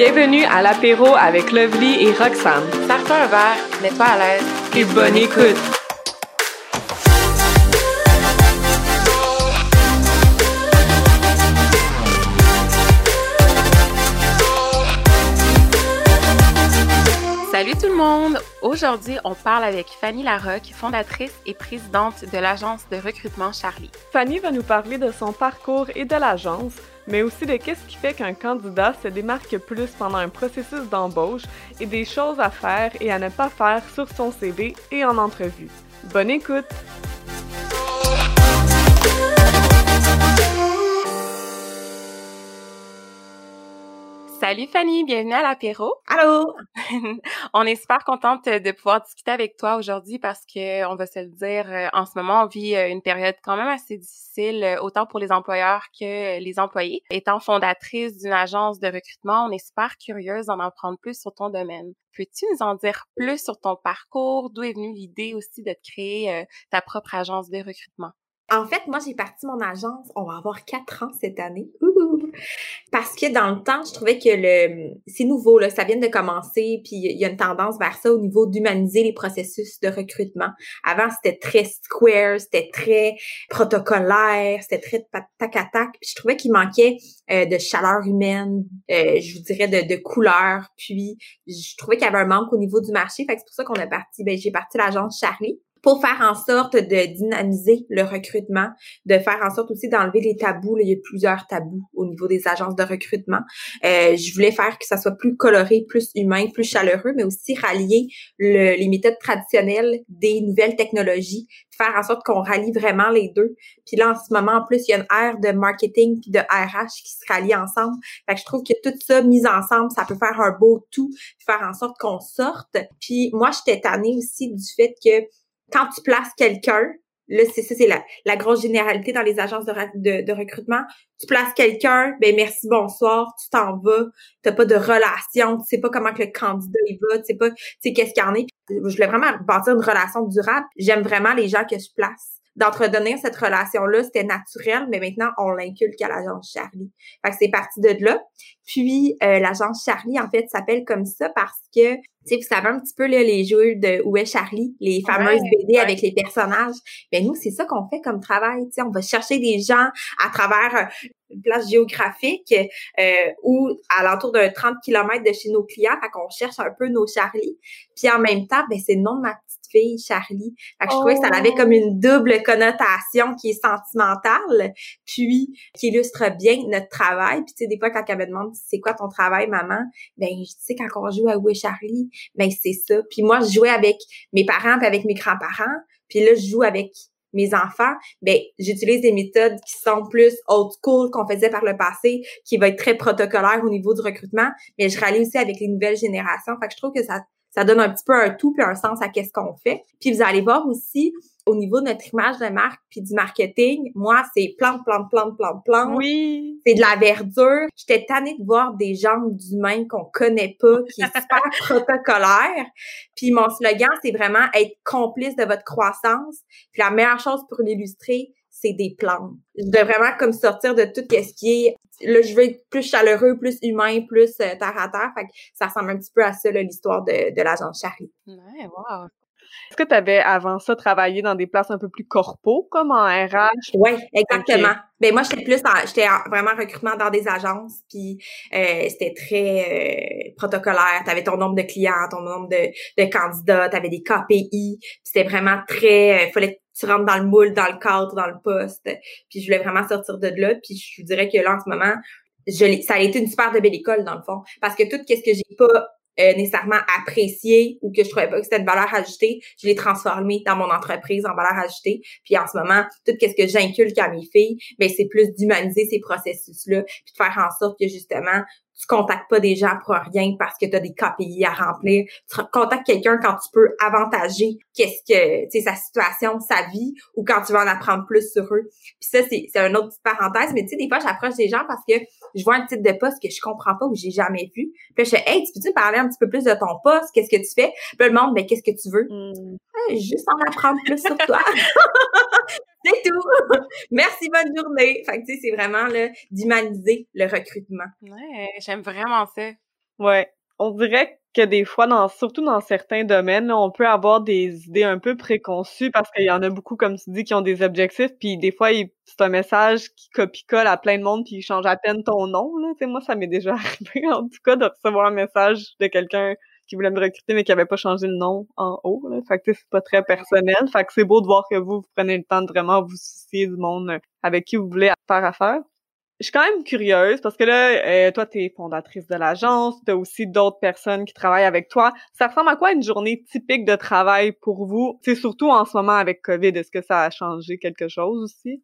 Bienvenue à l'apéro avec Lovely et Roxane. Sers-toi un verre, mets-toi à l'aise. Et bonne écoute! Salut tout le monde! Aujourd'hui, on parle avec Fanny Larocque, fondatrice et présidente de l'agence de recrutement Charlie. Fanny va nous parler de son parcours et de l'agence, mais aussi de qu'est-ce qui fait qu'un candidat se démarque plus pendant un processus d'embauche et des choses à faire et à ne pas faire sur son CV et en entrevue. Bonne écoute! Salut Fanny, bienvenue à l'apéro. Allô! on est super contente de pouvoir discuter avec toi aujourd'hui parce que, on va se le dire, euh, en ce moment, on vit euh, une période quand même assez difficile, euh, autant pour les employeurs que les employés. Étant fondatrice d'une agence de recrutement, on est super curieuse d'en apprendre plus sur ton domaine. Peux-tu nous en dire plus sur ton parcours? D'où est venue l'idée aussi de créer ta propre agence de recrutement? En fait, moi, j'ai parti mon agence, on va avoir quatre ans cette année. Parce que dans le temps, je trouvais que le c'est nouveau, là, ça vient de commencer, puis il y a une tendance vers ça au niveau d'humaniser les processus de recrutement. Avant, c'était très square, c'était très protocolaire, c'était très tac à tac, je trouvais qu'il manquait euh, de chaleur humaine, euh, je vous dirais de, de couleur, puis je trouvais qu'il y avait un manque au niveau du marché, fait que c'est pour ça qu'on a parti, ben j'ai parti l'agence Charlie pour faire en sorte de dynamiser le recrutement, de faire en sorte aussi d'enlever les tabous. il y a plusieurs tabous au niveau des agences de recrutement. Euh, je voulais faire que ça soit plus coloré, plus humain, plus chaleureux, mais aussi rallier les méthodes traditionnelles des nouvelles technologies, faire en sorte qu'on rallie vraiment les deux. Puis là, en ce moment, en plus, il y a une ère de marketing puis de RH qui se rallient ensemble. Fait que je trouve que tout ça mis ensemble, ça peut faire un beau tout, faire en sorte qu'on sorte. Puis moi, j'étais tannée aussi du fait que quand tu places quelqu'un, là, c'est ça, c'est la, la, grosse généralité dans les agences de, de, recrutement. Tu places quelqu'un, ben merci, bonsoir, tu t'en vas, t'as pas de relation, tu sais pas comment que le candidat il va, tu sais pas, tu sais qu'est-ce qu'il y en est. je voulais vraiment bâtir une relation durable. J'aime vraiment les gens que je place d'entretenir cette relation-là, c'était naturel, mais maintenant, on l'inculque à l'agence Charlie. Fait que c'est parti de là. Puis, euh, l'agence Charlie, en fait, s'appelle comme ça parce que, tu sais, vous savez un petit peu là, les jeux de Où est Charlie, les fameuses BD avec les personnages. Mais nous, c'est ça qu'on fait comme travail. Tu sais, on va chercher des gens à travers euh, une place géographique euh, ou à l'entour d'un 30 km de chez nos clients, fait qu'on cherche un peu nos Charlie. Puis en même temps, ben c'est le nom de ma fille, Charlie. Fait que je trouvais que ça avait comme une double connotation qui est sentimentale, puis qui illustre bien notre travail. Puis tu sais, des fois, quand elle me demande c'est quoi ton travail, maman, ben je sais quand on joue à Où est Charlie, ben c'est ça. Puis moi, je jouais avec mes parents puis avec mes grands-parents. Puis là, je joue avec mes enfants, ben j'utilise des méthodes qui sont plus old school qu'on faisait par le passé, qui va être très protocolaire au niveau du recrutement, mais je rallie aussi avec les nouvelles générations. Fait que je trouve que ça ça donne un petit peu un tout puis un sens à qu'est-ce qu'on fait. Puis vous allez voir aussi au niveau de notre image de marque puis du marketing, moi c'est plante plante plante plante plante. Oui. C'est de la verdure. J'étais tannée de voir des jambes d'humains qu'on connaît pas qui est super protocolaire. Puis mon slogan c'est vraiment être complice de votre croissance. Puis la meilleure chose pour l'illustrer, c'est des plantes. Je devrais vraiment comme sortir de tout ce qui est là je veux être plus chaleureux, plus humain, plus euh, terre à terre. Fait que ça ressemble un petit peu à ça l'histoire de, de l'agence Charlie. Ouais, wow. Est-ce que tu avais avant ça travaillé dans des places un peu plus corpo, comme en RH? Oui, exactement. Ben moi, j'étais plus j'étais vraiment recrutement dans des agences, puis euh, c'était très euh, protocolaire. Tu avais ton nombre de clients, ton nombre de, de candidats, tu avais des KPI. C'était vraiment très. Euh, fallait tu rentres dans le moule, dans le cadre, dans le poste. Puis je voulais vraiment sortir de là. Puis je dirais que là, en ce moment, je ça a été une super de belle école, dans le fond. Parce que tout ce que j'ai pas euh, nécessairement apprécié ou que je trouvais pas que c'était une valeur ajoutée, je l'ai transformé dans mon entreprise en valeur ajoutée. Puis en ce moment, tout ce que j'inculque à mes filles, ben c'est plus d'humaniser ces processus-là, puis de faire en sorte que justement tu contactes pas des gens pour rien parce que tu as des KPI à remplir. Tu contactes quelqu'un quand tu peux avantager qu'est-ce que, tu sais, sa situation, sa vie, ou quand tu vas en apprendre plus sur eux. Puis ça, c'est, c'est une autre petite parenthèse, mais tu sais, des fois, j'approche des gens parce que je vois un titre de poste que je comprends pas ou j'ai jamais vu. Puis je fais, hey, tu peux-tu parler un petit peu plus de ton poste? Qu'est-ce que tu fais? Puis le monde, mais qu'est-ce que tu veux? Mm. juste en apprendre plus sur toi. c'est tout. Merci, bonne journée. Fait que, tu sais, c'est vraiment, là, d'humaniser le recrutement. Ouais, j'aime vraiment ça. Ouais. On dirait que des fois, dans, surtout dans certains domaines, on peut avoir des idées un peu préconçues parce qu'il y en a beaucoup, comme tu dis, qui ont des objectifs, puis des fois, c'est un message qui copie-colle à plein de monde, puis il change à peine ton nom. Là. sais, moi, ça m'est déjà arrivé, en tout cas, de recevoir un message de quelqu'un qui voulait me recruter, mais qui avait pas changé le nom en haut. Là. Fait que c'est pas très personnel. Fait que c'est beau de voir que vous, vous prenez le temps de vraiment vous soucier du monde avec qui vous voulez faire affaire je suis quand même curieuse parce que là, euh, toi, tu es fondatrice de l'agence, tu as aussi d'autres personnes qui travaillent avec toi. Ça ressemble à quoi une journée typique de travail pour vous? C'est surtout en ce moment avec COVID, est-ce que ça a changé quelque chose aussi?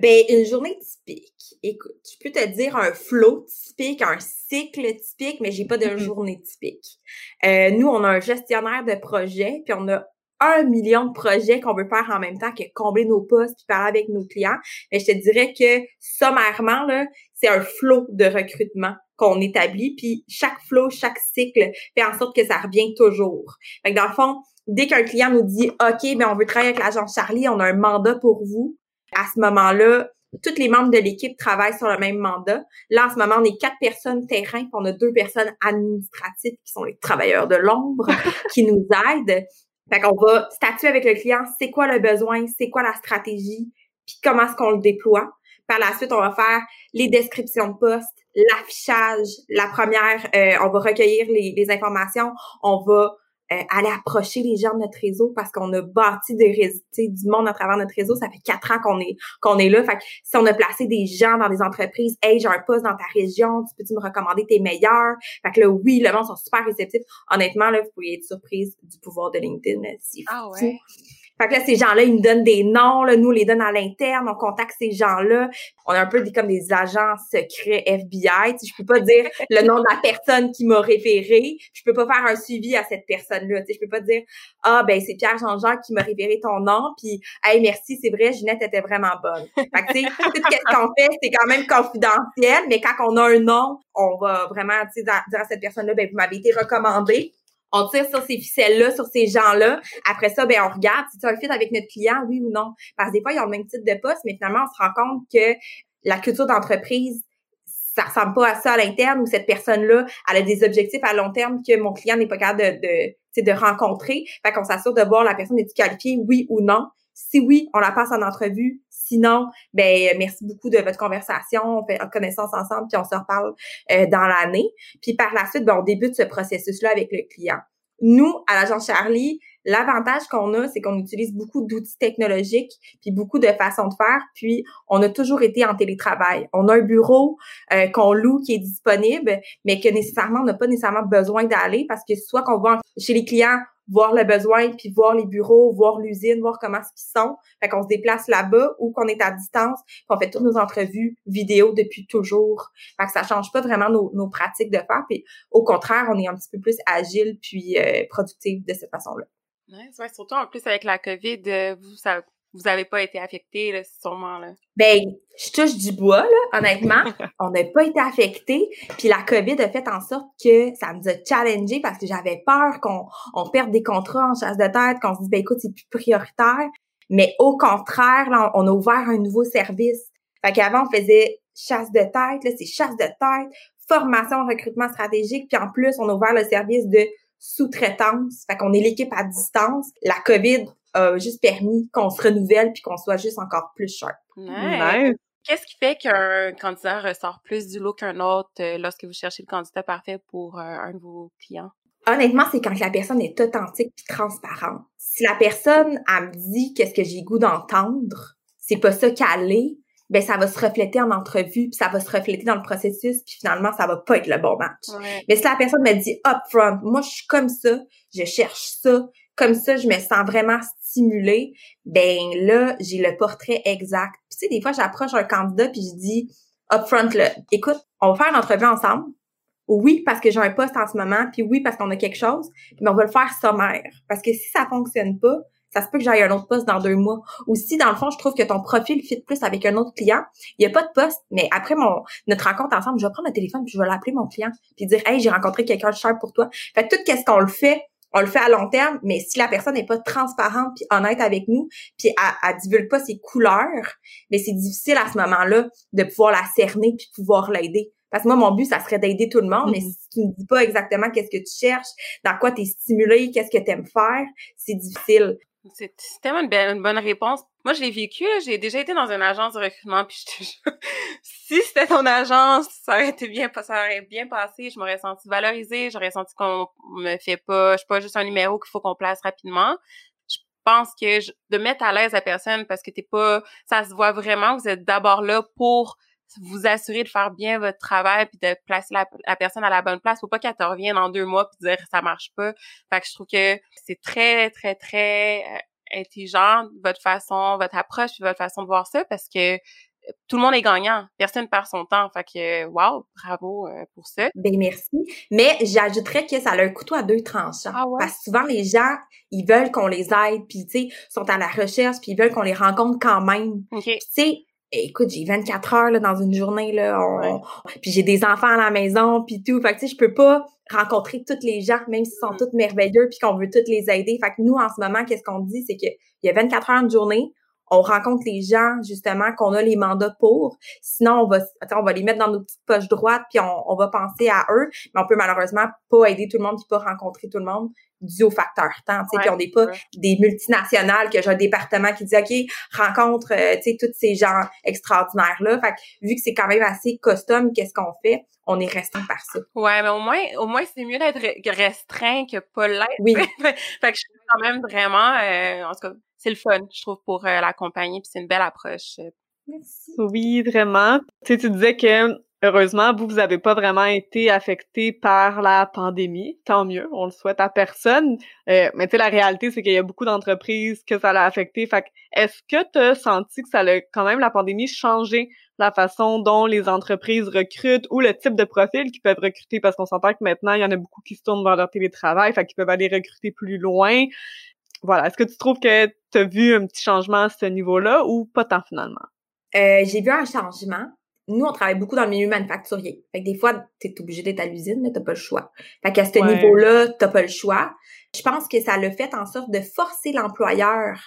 Ben, une journée typique. Écoute, je peux te dire un flow typique, un cycle typique, mais j'ai pas de journée typique. Euh, nous, on a un gestionnaire de projet, puis on a un million de projets qu'on veut faire en même temps que combler nos postes puis parler avec nos clients. Mais je te dirais que sommairement, là, c'est un flot de recrutement qu'on établit, puis chaque flot, chaque cycle fait en sorte que ça revient toujours. Fait que dans le fond, dès qu'un client nous dit OK, ben on veut travailler avec l'agence Charlie, on a un mandat pour vous, à ce moment-là, tous les membres de l'équipe travaillent sur le même mandat. Là, en ce moment, on est quatre personnes terrain, puis on a deux personnes administratives qui sont les travailleurs de l'ombre qui nous aident. Fait qu'on va statuer avec le client, c'est quoi le besoin, c'est quoi la stratégie, puis comment est-ce qu'on le déploie. Par la suite, on va faire les descriptions de poste, l'affichage. La première, euh, on va recueillir les, les informations, on va euh, aller approcher les gens de notre réseau parce qu'on a bâti des réseaux, du monde à travers notre réseau. Ça fait quatre ans qu'on est qu'on est là. Fait que si on a placé des gens dans des entreprises, hey, j'ai un poste dans ta région, tu peux-tu me recommander tes meilleurs? Fait que là, oui, le monde sont super réceptifs. Honnêtement, là, vous pourriez être surprise du pouvoir de LinkedIn. C'est ah ouais. Fait que là, ces gens-là, ils nous donnent des noms, là, nous, on les donne à l'interne, on contacte ces gens-là. On a un peu des, comme des agents secrets FBI. Tu je peux pas dire le nom de la personne qui m'a référé. Je peux pas faire un suivi à cette personne-là. Tu sais, je peux pas dire, ah, ben, c'est Pierre Jean-Jacques qui m'a référé ton nom, puis, hey, merci, c'est vrai, Ginette était vraiment bonne. Fait que, tu sais, tout ce qu'on fait, c'est quand même confidentiel, mais quand on a un nom, on va vraiment, tu sais, dire à cette personne-là, ben, vous m'avez été recommandé on tire sur ces ficelles-là, sur ces gens-là. Après ça, ben on regarde si tu as un avec notre client, oui ou non. Parce que des fois, ils ont le même type de poste, mais finalement, on se rend compte que la culture d'entreprise, ça ressemble pas à ça à l'interne ou cette personne-là, elle a des objectifs à long terme que mon client n'est pas capable de, de, de rencontrer. Fait qu'on s'assure de voir la personne est qualifiée, oui ou non. Si oui, on la passe en entrevue. Sinon, ben merci beaucoup de votre conversation. On fait connaissance ensemble, puis on se reparle euh, dans l'année. Puis par la suite, ben, on débute ce processus-là avec le client. Nous, à l'agence Charlie, l'avantage qu'on a, c'est qu'on utilise beaucoup d'outils technologiques, puis beaucoup de façons de faire, puis on a toujours été en télétravail. On a un bureau euh, qu'on loue qui est disponible, mais que nécessairement on n'a pas nécessairement besoin d'aller parce que soit qu'on va chez les clients, voir le besoin, puis voir les bureaux, voir l'usine, voir comment ce qu'ils sont. Fait qu'on se déplace là-bas ou qu'on est à distance, puis on fait toutes nos entrevues vidéo depuis toujours. Fait que ça change pas vraiment nos, nos pratiques de faire. Puis au contraire, on est un petit peu plus agile puis euh, productif de cette façon-là. Ouais, surtout en plus avec la COVID, euh, vous, ça, vous n'avez pas été affecté, là, sûrement, là. Ben, je touche du bois, là, honnêtement. on n'a pas été affecté. Puis la COVID a fait en sorte que ça nous a challengé parce que j'avais peur qu'on on perde des contrats en chasse de tête, qu'on se dise, ben écoute, c'est plus prioritaire. Mais au contraire, là, on a ouvert un nouveau service. Fait qu'avant, on faisait chasse de tête, là, c'est chasse de tête, formation, recrutement stratégique, puis en plus, on a ouvert le service de sous-traitance. Fait qu'on est l'équipe à distance. La COVID a juste permis qu'on se renouvelle puis qu'on soit juste encore plus sharp. Qu'est-ce qui fait qu'un candidat ressort plus du lot qu'un autre euh, lorsque vous cherchez le candidat parfait pour euh, un de vos clients? Honnêtement, c'est quand la personne est authentique puis transparente. Si la personne, elle me dit qu'est-ce que j'ai goût d'entendre, c'est pas ça qu'elle est, ben ça va se refléter en entrevue, puis ça va se refléter dans le processus, puis finalement ça va pas être le bon match. Mais si la personne me dit upfront, moi je suis comme ça, je cherche ça, comme ça je me sens vraiment stimulée, ben là j'ai le portrait exact. Puis tu sais des fois j'approche un candidat puis je dis upfront là, écoute, on va faire une entrevue ensemble. Oui, parce que j'ai un poste en ce moment, puis oui, parce qu'on a quelque chose, mais on va le faire sommaire. Parce que si ça fonctionne pas, ça se peut que j'aille un autre poste dans deux mois. Ou si, dans le fond, je trouve que ton profil fit plus avec un autre client, il n'y a pas de poste, mais après mon notre rencontre ensemble, je vais prendre le téléphone puis je vais l'appeler mon client puis dire Hey, j'ai rencontré quelqu'un de cher pour toi. Fait tout qu'est-ce qu'on le fait, on le fait à long terme, mais si la personne n'est pas transparente puis honnête avec nous, puis elle, elle divulgue pas ses couleurs, mais c'est difficile à ce moment-là de pouvoir la cerner puis pouvoir l'aider Parce que moi, mon but, ça serait d'aider tout le monde, mais mm-hmm. si tu ne dis pas exactement qu'est-ce que tu cherches, dans quoi tu es stimulé, qu'est-ce que tu aimes faire, c'est difficile. C'est tellement une, bonne réponse. Moi, je l'ai vécu. J'ai déjà été dans une agence de recrutement, puis je si c'était ton agence, ça aurait été bien, passé. Je m'aurais senti valorisée. J'aurais senti qu'on me fait pas, je suis pas juste un numéro qu'il faut qu'on place rapidement. Je pense que de mettre à l'aise la personne parce que t'es pas, ça se voit vraiment. Vous êtes d'abord là pour vous assurer de faire bien votre travail puis de placer la, personne à la bonne place. Faut pas qu'elle te revienne en deux mois puis dire ça marche pas. Fait que je trouve que c'est très, très, très euh, intelligent votre façon, votre approche puis votre façon de voir ça parce que tout le monde est gagnant. Personne perd son temps. Fait que, wow, bravo euh, pour ça. Ben, merci. Mais j'ajouterais que ça a un couteau à deux tranchants. Ah Parce que souvent, les gens, ils veulent qu'on les aide, puis tu sais, sont à la recherche, puis ils veulent qu'on les rencontre quand même. Tu sais, écoute, j'ai 24 heures là, dans une journée, là, puis j'ai des enfants à la maison, puis tout. Fait que, tu sais, je peux pas rencontrer toutes les gens, même s'ils sont mm. toutes merveilleux, puis qu'on veut toutes les aider. Fait que nous, en ce moment, qu'est-ce qu'on dit? C'est qu'il y a 24 heures de journée, on rencontre les gens, justement, qu'on a les mandats pour. Sinon, on va, on va les mettre dans nos petites poches droites, puis on, on va penser à eux. Mais on peut malheureusement pas aider tout le monde, puis pas rencontrer tout le monde dû au facteur temps, tu sais, puis on n'est pas des multinationales que j'ai un département qui dit OK, rencontre euh, tu sais tous ces gens extraordinaires là. Fait que, vu que c'est quand même assez custom, qu'est-ce qu'on fait? On est restreint par ça. Ouais, mais au moins au moins c'est mieux d'être restreint que pas l'être. Oui. fait que je quand même vraiment euh, en tout cas, c'est le fun, je trouve pour euh, la puis c'est une belle approche. Merci. Oui, vraiment. Tu sais, tu disais que Heureusement, vous, vous n'avez pas vraiment été affecté par la pandémie. Tant mieux, on le souhaite à personne. Euh, mais tu sais, la réalité, c'est qu'il y a beaucoup d'entreprises que ça l'a affecté. Fait est-ce que tu as senti que ça a quand même, la pandémie, changé la façon dont les entreprises recrutent ou le type de profil qu'ils peuvent recruter? Parce qu'on s'entend que maintenant, il y en a beaucoup qui se tournent vers leur télétravail, fait qu'ils peuvent aller recruter plus loin. Voilà. Est-ce que tu trouves que tu as vu un petit changement à ce niveau-là ou pas tant finalement? Euh, j'ai vu un changement nous, on travaille beaucoup dans le milieu manufacturier. Fait que des fois, tu es obligé d'être à l'usine, t'as pas le choix. Fait qu'à ce niveau-là, t'as pas le choix. Je pense que ça le fait en sorte de forcer l'employeur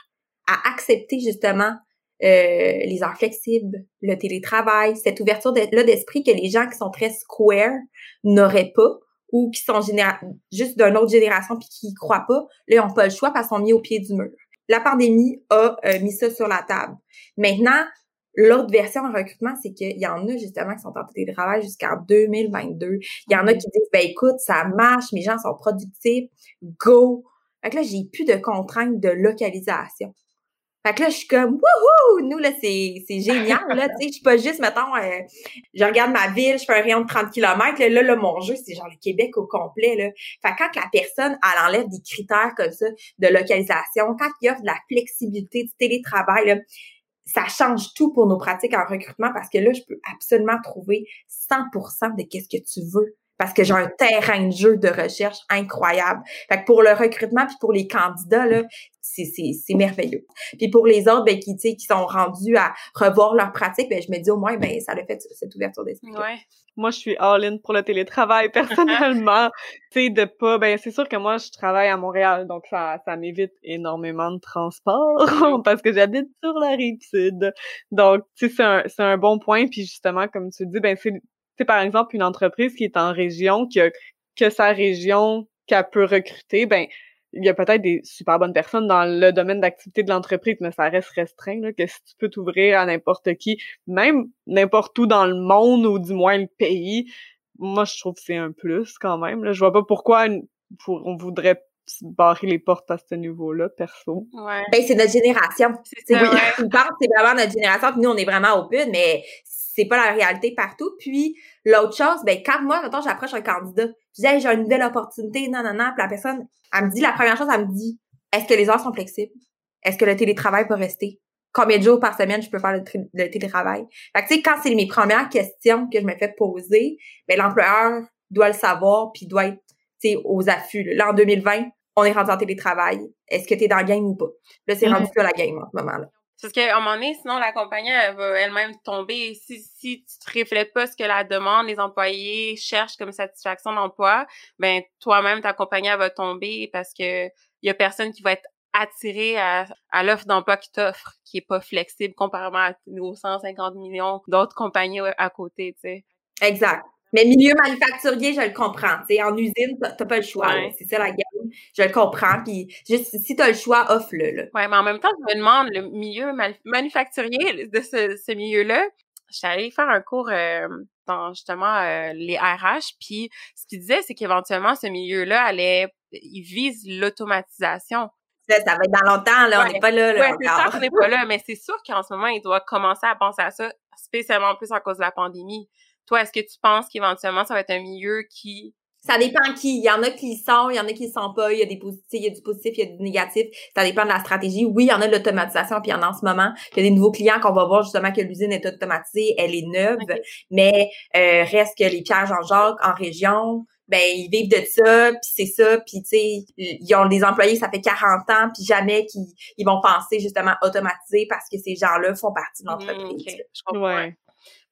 à accepter justement euh, les heures flexibles, le télétravail, cette ouverture-là d'esprit que les gens qui sont très square n'auraient pas ou qui sont juste d'une autre génération puis qui y croient pas, là, ils n'ont pas le choix parce qu'ils sont mis au pied du mur. La pandémie a euh, mis ça sur la table. Maintenant, L'autre version en recrutement, c'est qu'il y en a justement qui sont en télétravail jusqu'en 2022. Il y en a qui disent, ben écoute, ça marche, mes gens sont productifs, go. Fait que là, j'ai plus de contraintes de localisation. Fait que là, je suis comme, wouhou! Nous, là, c'est, c'est génial, là, tu sais, je suis pas juste, mettons, euh, je regarde ma ville, je fais un rayon de 30 km, là, là, mon jeu, c'est genre le Québec au complet, là. Fait que quand la personne, elle enlève des critères comme ça de localisation, quand il offre de la flexibilité du télétravail, là, ça change tout pour nos pratiques en recrutement parce que là, je peux absolument trouver 100% de qu'est-ce que tu veux parce que j'ai un terrain de jeu de recherche incroyable. Fait que pour le recrutement puis pour les candidats là, c'est c'est merveilleux. Puis pour les autres ben qui qui sont rendus à revoir leurs pratiques, ben je me dis au moins ben ça a fait cette ouverture d'esprit. Ouais. Moi, je suis all-in pour le télétravail personnellement. tu sais, de pas, ben c'est sûr que moi, je travaille à Montréal, donc ça, ça m'évite énormément de transport parce que j'habite sur la rive sud. Donc, tu sais, c'est un, c'est un bon point. Puis justement, comme tu dis, ben c'est, par exemple une entreprise qui est en région, qui a que sa région qu'elle peut recruter, ben il y a peut-être des super bonnes personnes dans le domaine d'activité de l'entreprise, mais ça reste restreint, là, que si tu peux t'ouvrir à n'importe qui, même n'importe où dans le monde ou du moins le pays, moi, je trouve que c'est un plus quand même. Là. Je vois pas pourquoi pour, on voudrait barrer les portes à ce niveau-là, perso. Ouais. Ben, c'est notre génération. C'est oui, c'est vraiment notre génération, puis nous, on est vraiment open, mais c'est pas la réalité partout. Puis, l'autre chose, ben, quand moi, maintenant, j'approche un candidat, je dis, hey, j'ai une nouvelle opportunité, non, non, non, puis la personne, elle me dit, la première chose, elle me dit, est-ce que les heures sont flexibles? Est-ce que le télétravail peut rester? Combien de jours par semaine je peux faire le, télétravail? Fait que, tu sais, quand c'est mes premières questions que je me fais poser, ben, l'employeur doit le savoir puis doit être, tu sais, aux affûts. Là, en 2020, on est rendu en télétravail. Est-ce que tu es dans le game ou pas? Là, c'est rendu mm-hmm. la game en ce moment-là. Parce qu'à un moment donné, sinon, la compagnie, elle va elle-même tomber. Si, si tu te reflètes pas ce que la demande, les employés cherchent comme satisfaction d'emploi, ben, toi-même, ta compagnie, elle va tomber parce que y a personne qui va être attiré à, à l'offre d'emploi qui t'offre, qui est pas flexible comparément à nos 150 millions d'autres compagnies à côté, tu sais. Exact. Mais milieu manufacturier, je le comprends. sais, en usine, t'as pas le choix. C'est ça la gamme. Je le comprends. Puis juste si t'as le choix, offre-le. Oui, mais en même temps, je me demande le milieu manufacturier de ce, ce milieu-là. J'étais allée faire un cours euh, dans justement euh, les RH, puis ce qu'il disait, c'est qu'éventuellement, ce milieu-là allait, il vise l'automatisation. Ça, ça va être dans longtemps, là, on n'est pas là, là ouais, c'est on n'est pas là, mais c'est sûr qu'en ce moment, il doit commencer à penser à ça, spécialement plus à cause de la pandémie. Toi, est-ce que tu penses qu'éventuellement, ça va être un milieu qui ça dépend qui. Il y en a qui sont, il y en a qui ne sont pas. Il y a des positifs, il y a du positif, il y a du négatif. Ça dépend de la stratégie. Oui, il y en a de l'automatisation, puis il y en a en ce moment. Il y a des nouveaux clients qu'on va voir justement que l'usine est automatisée, elle est neuve, mais euh, reste que les pierres Jean-Jacques en région, ben ils vivent de ça, puis c'est ça, puis tu sais, ils ont des employés, ça fait 40 ans, puis jamais qu'ils ils vont penser justement automatiser parce que ces gens-là font partie de mmh, l'entreprise. ouais.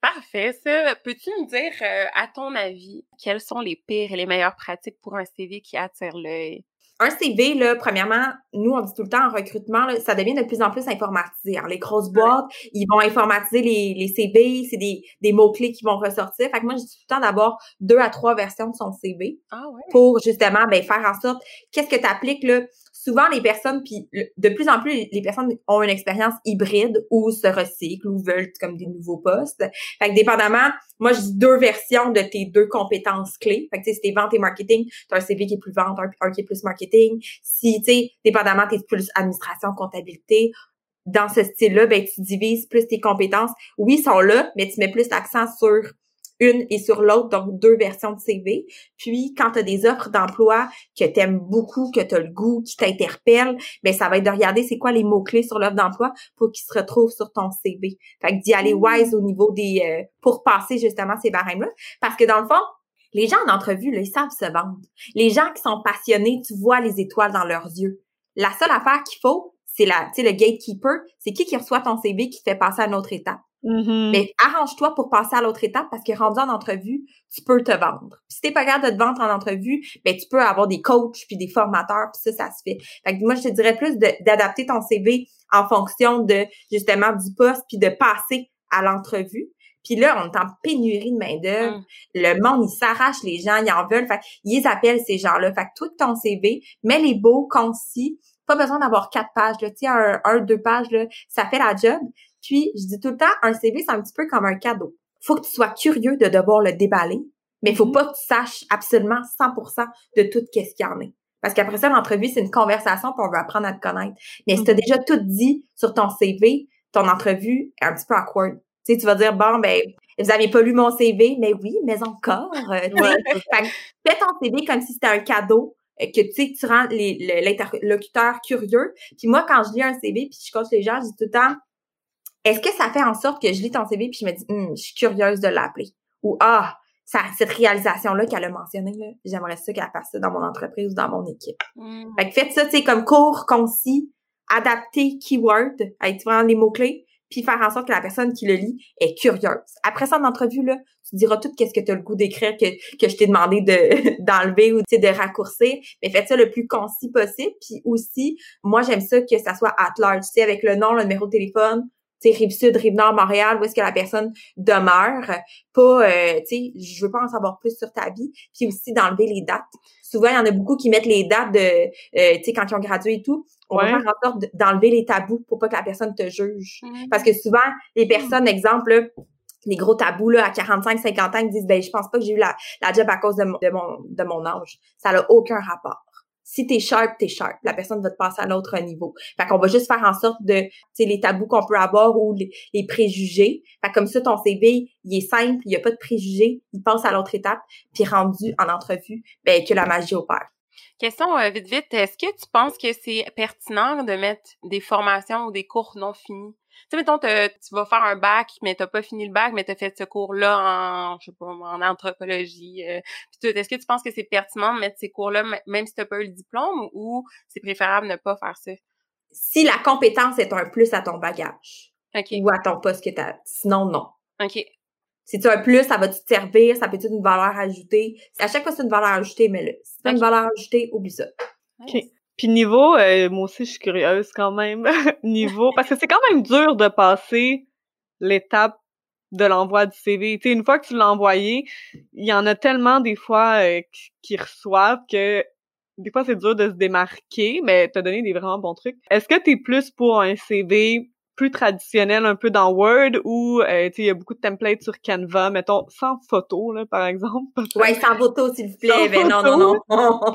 Parfait. Ça, peux-tu nous dire, euh, à ton avis, quelles sont les pires et les meilleures pratiques pour un CV qui attire l'œil? Un CV, là, premièrement, nous, on dit tout le temps en recrutement, ça devient de plus en plus informatisé. Alors, les grosses boîtes, ils vont informatiser les, les CV, c'est des, des mots-clés qui vont ressortir. Fait que moi, je dis tout le temps d'avoir deux à trois versions de son CV ah, ouais. pour justement ben, faire en sorte qu'est-ce que tu appliques là souvent les personnes, puis de plus en plus, les personnes ont une expérience hybride ou se recyclent ou veulent comme des nouveaux postes. Fait que dépendamment, moi je dis deux versions de tes deux compétences clés. Fait que tu sais, si t'es vente et marketing, t'as un CV qui est plus vente, un, qui est plus marketing. Si, tu sais, dépendamment, t'es plus administration, comptabilité, dans ce style-là, ben tu divises plus tes compétences. Oui, ils sont là, mais tu mets plus l'accent sur une et sur l'autre, donc deux versions de CV. Puis, quand tu as des offres d'emploi que tu aimes beaucoup, que tu as le goût, qui t'interpellent, ben ça va être de regarder c'est quoi les mots-clés sur l'offre d'emploi pour qu'ils se retrouvent sur ton CV. Fait que d'y aller mmh. wise au niveau des... Euh, pour passer justement ces barèmes-là. Parce que dans le fond, les gens en entrevue, là, ils savent se vendre. Les gens qui sont passionnés, tu vois les étoiles dans leurs yeux. La seule affaire qu'il faut, c'est la, tu sais, le gatekeeper, c'est qui qui reçoit ton CV qui te fait passer à une autre étape. Mm-hmm. Mais arrange-toi pour passer à l'autre étape parce que rendu en entrevue, tu peux te vendre. Puis si t'es pas capable de te vendre en entrevue, ben tu peux avoir des coachs puis des formateurs puis ça, ça se fait. Fait que moi, je te dirais plus d'adapter ton CV en fonction de justement du poste puis de passer à l'entrevue. Puis là, on est en pénurie de main-d'œuvre. Mm. Le monde, il s'arrache les gens, ils en veulent. Fait ils appellent ces gens-là. Fait que toi, ton CV, mets les beaux, concis. Pas besoin d'avoir quatre pages. Là. Tu sais, un, un, deux pages, là, ça fait la job. Puis, je dis tout le temps, un CV, c'est un petit peu comme un cadeau. Faut que tu sois curieux de devoir le déballer, mais il faut mhm. pas que tu saches absolument 100% de tout qu'est-ce qu'il y en a. Parce qu'après ça, l'entrevue, c'est une conversation pour on veut apprendre à te connaître. Mais si tu as mhm. déjà tout dit sur ton CV, ton entrevue est un petit peu awkward. Tu sais, tu vas dire, bon, ben, vous avez pas lu mon CV, mais oui, mais encore. Euh, fais ton CV comme si c'était un cadeau euh, que tu sais, tu rends l'interlocuteur curieux. Puis moi, quand je lis un CV, puis je coach les gens, je dis tout le temps, est-ce que ça fait en sorte que je lis ton CV puis je me dis, hum, je suis curieuse de l'appeler? Ou, ah, ça, cette réalisation-là qu'elle a mentionnée, j'aimerais ça qu'elle fasse ça dans mon entreprise ou dans mon équipe. Mmh. Fait que faites ça, tu sais, comme court, concis, adapter keyword, avec vraiment les mots-clés, puis faire en sorte que la personne qui le lit est curieuse. Après ça, en entrevue, là, tu diras tout qu'est-ce que tu as le goût d'écrire que, que je t'ai demandé de d'enlever ou de raccourcir. Mais faites ça le plus concis possible. Puis aussi, moi, j'aime ça que ça soit at large, tu sais, avec le nom, le numéro de téléphone, tu sais, Rive-Sud, Rive-Nord, Montréal, où est-ce que la personne demeure. Pas, euh, tu sais, je veux pas en savoir plus sur ta vie. Puis aussi d'enlever les dates. Souvent, il y en a beaucoup qui mettent les dates de, euh, tu sais, quand ils ont gradué et tout. On va faire en sorte d'enlever les tabous pour pas que la personne te juge. Mmh. Parce que souvent, les personnes, exemple, les gros tabous là, à 45, 50 ans, ils disent ben je pense pas que j'ai eu la, la job à cause de mon, de mon, de mon âge. Ça n'a aucun rapport si t'es sharp, t'es sharp. La personne va te passer à l'autre niveau. Fait qu'on va juste faire en sorte de, tu sais, les tabous qu'on peut avoir ou les, préjugés. Fait comme ça, ton CV, il est simple, il n'y a pas de préjugés, il passe à l'autre étape, puis rendu en entrevue, ben, que la magie opère. Question euh, vite vite, est-ce que tu penses que c'est pertinent de mettre des formations ou des cours non finis? Tu sais, mettons, tu vas faire un bac, mais t'as pas fini le bac, mais t'as fait ce cours-là en, je sais pas, en anthropologie. Euh, Est-ce que tu penses que c'est pertinent de mettre ces cours-là, même si t'as pas eu le diplôme, ou c'est préférable de ne pas faire ça? Si la compétence est un plus à ton bagage. Ou à ton poste que t'as. Sinon, non. OK. Si tu as un plus, ça va te servir, ça peut être une valeur ajoutée. À chaque fois, c'est une valeur ajoutée, mais là, si c'est pas une valeur ajoutée, oublie ça. OK. Puis niveau, euh, moi aussi je suis curieuse quand même, niveau, parce que c'est quand même dur de passer l'étape de l'envoi du CV. Tu sais, une fois que tu l'as envoyé, il y en a tellement des fois euh, qui reçoivent que des fois c'est dur de se démarquer, mais t'as donné des vraiment bons trucs. Est-ce que t'es plus pour un CV plus traditionnel un peu dans Word ou euh, il y a beaucoup de templates sur Canva, mettons sans photo là par exemple. Ouais, sans photo s'il vous plaît. Ben non non non.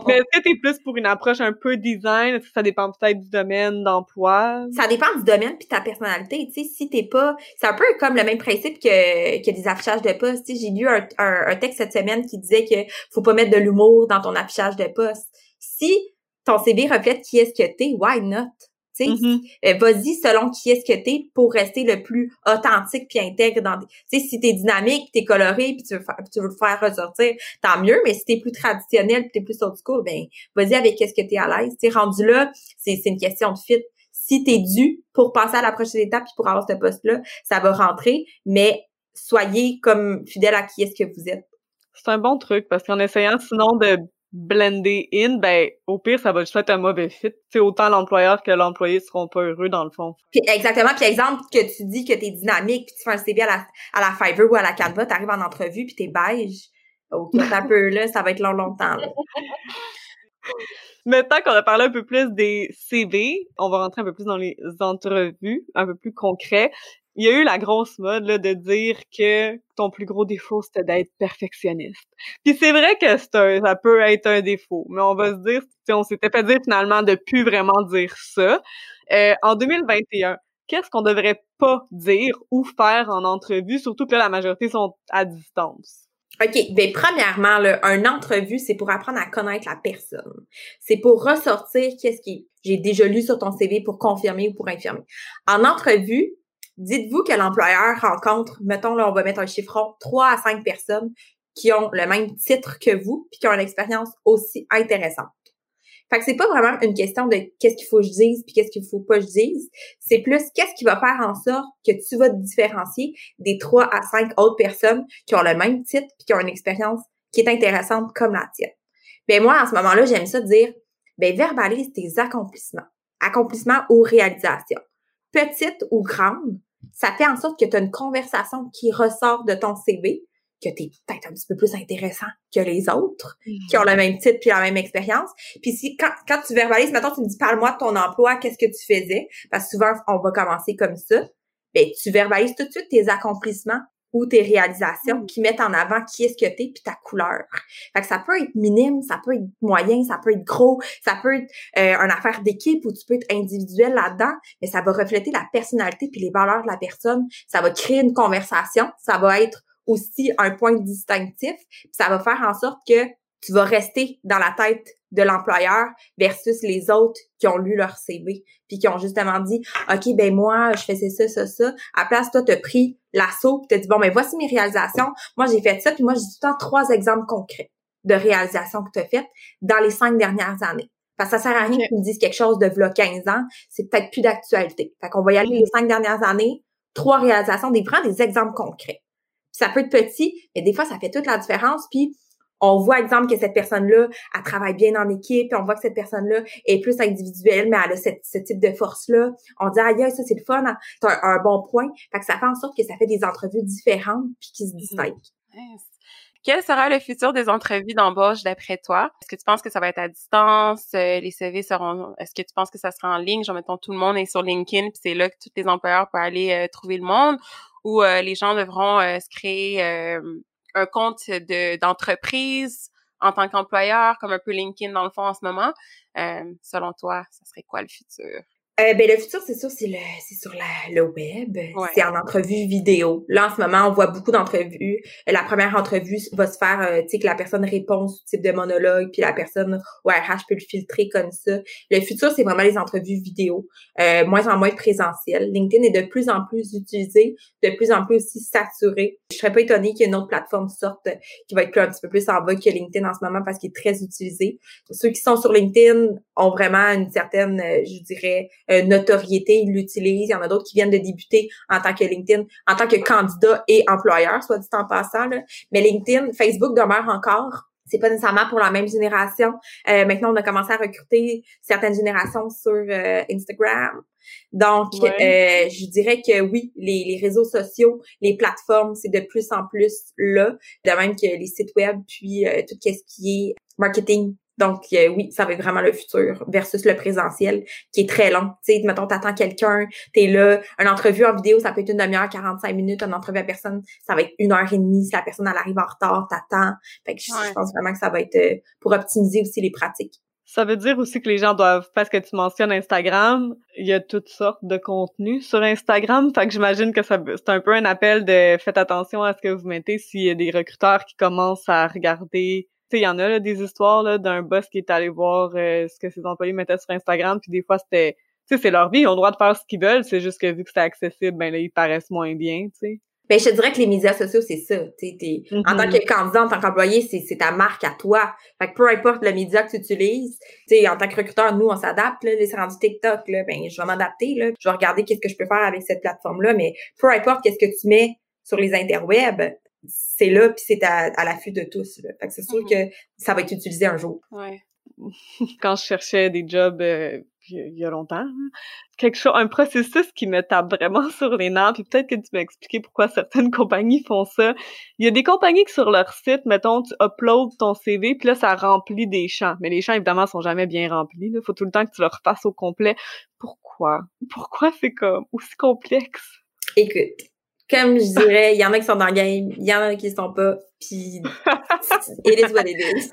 Mais est-ce que t'es plus pour une approche un peu design? Est-ce que ça dépend peut-être du domaine d'emploi? Ça dépend du domaine puis ta personnalité. Tu sais, si t'es pas, c'est un peu comme le même principe que que des affichages de poste. Tu sais, j'ai lu un, un, texte cette semaine qui disait que faut pas mettre de l'humour dans ton affichage de poste. Si ton CV reflète qui est-ce que t'es, why not? Tu sais, mm-hmm. euh, vas-y selon qui est-ce que t'es pour rester le plus authentique puis intègre dans Tu sais, si t'es dynamique, t'es coloré puis tu veux faire, tu veux le faire ressortir, tant mieux. Mais si t'es plus traditionnel puis t'es plus old school, ben vas-y avec qu'est-ce que t'es à l'aise. Tu rendu là, c'est c'est une question de fit. Si t'es dû pour passer à la prochaine étape puis pour avoir ce poste-là, ça va rentrer. Mais soyez comme fidèle à qui est-ce que vous êtes. C'est un bon truc parce qu'en essayant sinon de blender in, ben au pire, ça va juste être un mauvais fit. C'est autant l'employeur que l'employé seront pas heureux dans le fond. exactement. Puis exemple que tu dis que t'es dynamique, puis tu fais un CV à la, à la Fiverr ou à la Canva, t'arrives en entrevue, puis t'es beige. Ok, un peu là, ça va être long, longtemps. Là. Maintenant qu'on a parlé un peu plus des CV, on va rentrer un peu plus dans les entrevues, un peu plus concret il y a eu la grosse mode là, de dire que ton plus gros défaut c'était d'être perfectionniste. Puis c'est vrai que ça peut être un défaut, mais on va se dire, on s'était fait dire finalement de plus vraiment dire ça. Euh, en 2021, qu'est-ce qu'on devrait pas dire ou faire en entrevue, surtout que là, la majorité sont à distance? OK, ben premièrement, là, un entrevue, c'est pour apprendre à connaître la personne. C'est pour ressortir qu'est-ce qui j'ai déjà lu sur ton CV pour confirmer ou pour infirmer. En entrevue, Dites-vous que l'employeur rencontre, mettons là, on va mettre un chiffron, trois à cinq personnes qui ont le même titre que vous, puis qui ont une expérience aussi intéressante. Fait que c'est pas vraiment une question de qu'est-ce qu'il faut que je dise puis qu'est-ce qu'il faut pas que je dise. C'est plus qu'est-ce qui va faire en sorte que tu vas te différencier des trois à cinq autres personnes qui ont le même titre puis qui ont une expérience qui est intéressante comme la tienne. Ben moi, en ce moment-là, j'aime ça dire, ben verbalise tes accomplissements. Accomplissements ou réalisations petite ou grande, ça fait en sorte que tu as une conversation qui ressort de ton CV, que tu es peut-être un petit peu plus intéressant que les autres qui ont le même titre puis la même expérience. Puis si quand, quand tu verbalises, maintenant tu me dis parle-moi de ton emploi, qu'est-ce que tu faisais? Parce que souvent on va commencer comme ça. Ben tu verbalises tout de suite tes accomplissements ou tes réalisations mm. qui mettent en avant qui est-ce que t'es puis ta couleur. Fait que ça peut être minime, ça peut être moyen, ça peut être gros, ça peut être euh, une affaire d'équipe où tu peux être individuel là-dedans, mais ça va refléter la personnalité puis les valeurs de la personne. Ça va créer une conversation, ça va être aussi un point distinctif, puis ça va faire en sorte que tu vas rester dans la tête de l'employeur versus les autres qui ont lu leur CV puis qui ont justement dit OK ben moi je faisais ça ça ça. À place toi t'as pris l'assaut puis t'as dit bon ben voici mes réalisations. Moi j'ai fait ça puis moi j'ai tout le temps trois exemples concrets de réalisations que tu as faites dans les cinq dernières années. Parce que ça sert à rien tu me dises quelque chose de v'là 15 ans. C'est peut-être plus d'actualité. Fait qu'on va y aller les cinq dernières années trois réalisations des vraiment des exemples concrets. Ça peut être petit mais des fois ça fait toute la différence. Puis on voit, exemple, que cette personne-là, elle travaille bien en équipe, puis on voit que cette personne-là est plus individuelle, mais elle a ce type de force-là. On dit, aïe, ça, c'est le fun, hein. c'est un, bon point. Fait que ça fait en sorte que ça fait des entrevues différentes, puis qui se mm-hmm. distinguent. Quel sera le futur des entrevues d'embauche d'après toi? Est-ce que tu penses que ça va être à distance? Euh, les CV seront, est-ce que tu penses que ça sera en ligne? Genre, mettons, tout le monde est sur LinkedIn, puis c'est là que tous les employeurs peuvent aller euh, trouver le monde? Ou euh, les gens devront se créer un compte de d'entreprise en tant qu'employeur, comme un peu LinkedIn dans le fond en ce moment. Euh, selon toi, ça serait quoi le futur? Euh, ben le futur, c'est sûr, c'est le c'est sur la, le web. C'est en entrevue vidéo. Là, en ce moment, on voit beaucoup d'entrevues. La première entrevue va se faire, euh, tu sais, que la personne répond ce type de monologue, puis la personne au RH peut le filtrer comme ça. Le futur, c'est vraiment les entrevues vidéo, euh, moins en moins présentielles. LinkedIn est de plus en plus utilisé, de plus en plus aussi saturé. Je serais pas étonnée qu'il y ait une autre plateforme sorte qui va être un petit peu plus en bas que LinkedIn en ce moment parce qu'il est très utilisé. Ceux qui sont sur LinkedIn ont vraiment une certaine, je dirais, euh, notoriété, ils l'utilisent. Il y en a d'autres qui viennent de débuter en tant que LinkedIn, en tant que candidat et employeur, soit dit en passant. Là. Mais LinkedIn, Facebook demeure encore c'est pas nécessairement pour la même génération. Euh, maintenant, on a commencé à recruter certaines générations sur euh, Instagram. Donc, euh, je dirais que oui, les, les, réseaux sociaux, les plateformes, c'est de plus en plus là, de même que les sites web, puis tout ce qui est marketing donc, euh, oui, ça va être vraiment le futur versus le présentiel qui est très long. Tu sais, mettons, t'attends quelqu'un, t'es là, une entrevue en vidéo, ça peut être une demi-heure, 45 minutes, une entrevue à personne, ça va être une heure et demie si la personne, elle arrive en retard, t'attends. Fait que je, pense vraiment que ça va être euh, pour optimiser aussi les pratiques. Ça veut dire aussi que les gens doivent, parce que tu mentionnes Instagram, il y a toutes sortes de contenus sur Instagram. Fait que j'imagine que ça, c'est un peu un appel de faites attention à ce que vous mettez s'il y a des recruteurs qui commencent à regarder il y en a là, des histoires d'un boss qui est allé voir euh, ce que ses employés mettaient sur Instagram, puis des fois c'était, tu sais, c'est leur vie, ils ont le droit de faire ce qu'ils veulent, c'est juste que vu que c'est accessible, ben là ils paraissent moins bien, tu sais. Ben, je te dirais que les médias sociaux, c'est ça. T'es, En tant mm-hmm. que candidat, en tant qu'employé, c'est, ta marque à toi. Fait que peu importe le média que tu utilises, sais, en tant que recruteur, nous, on s'adapte. Là, c'est rendu TikTok, là, ben, je vais m'adapter. Là. Je vais regarder qu'est-ce que je peux faire avec cette plateforme-là. Mais peu importe qu'est-ce que tu mets sur les interwebs, c'est là puis c'est à, l'affût de tous. Là. Fait que c'est sûr mm-hmm. que ça va être utilisé un jour. Ouais. Quand je cherchais des jobs euh, il y a longtemps, hein, quelque chose, un processus qui me tape vraiment sur les nerfs, puis peut-être que tu vas expliquer pourquoi certaines compagnies font ça. Il y a des compagnies qui sur leur site, mettons, tu uploads ton CV, puis là, ça remplit des champs. Mais les champs, évidemment, sont jamais bien remplis. Il faut tout le temps que tu le refasses au complet. Pourquoi? Pourquoi c'est comme aussi complexe? Écoute, comme je dirais, il y en a qui sont dans le game, il y en a qui sont pas, puis it is what it is.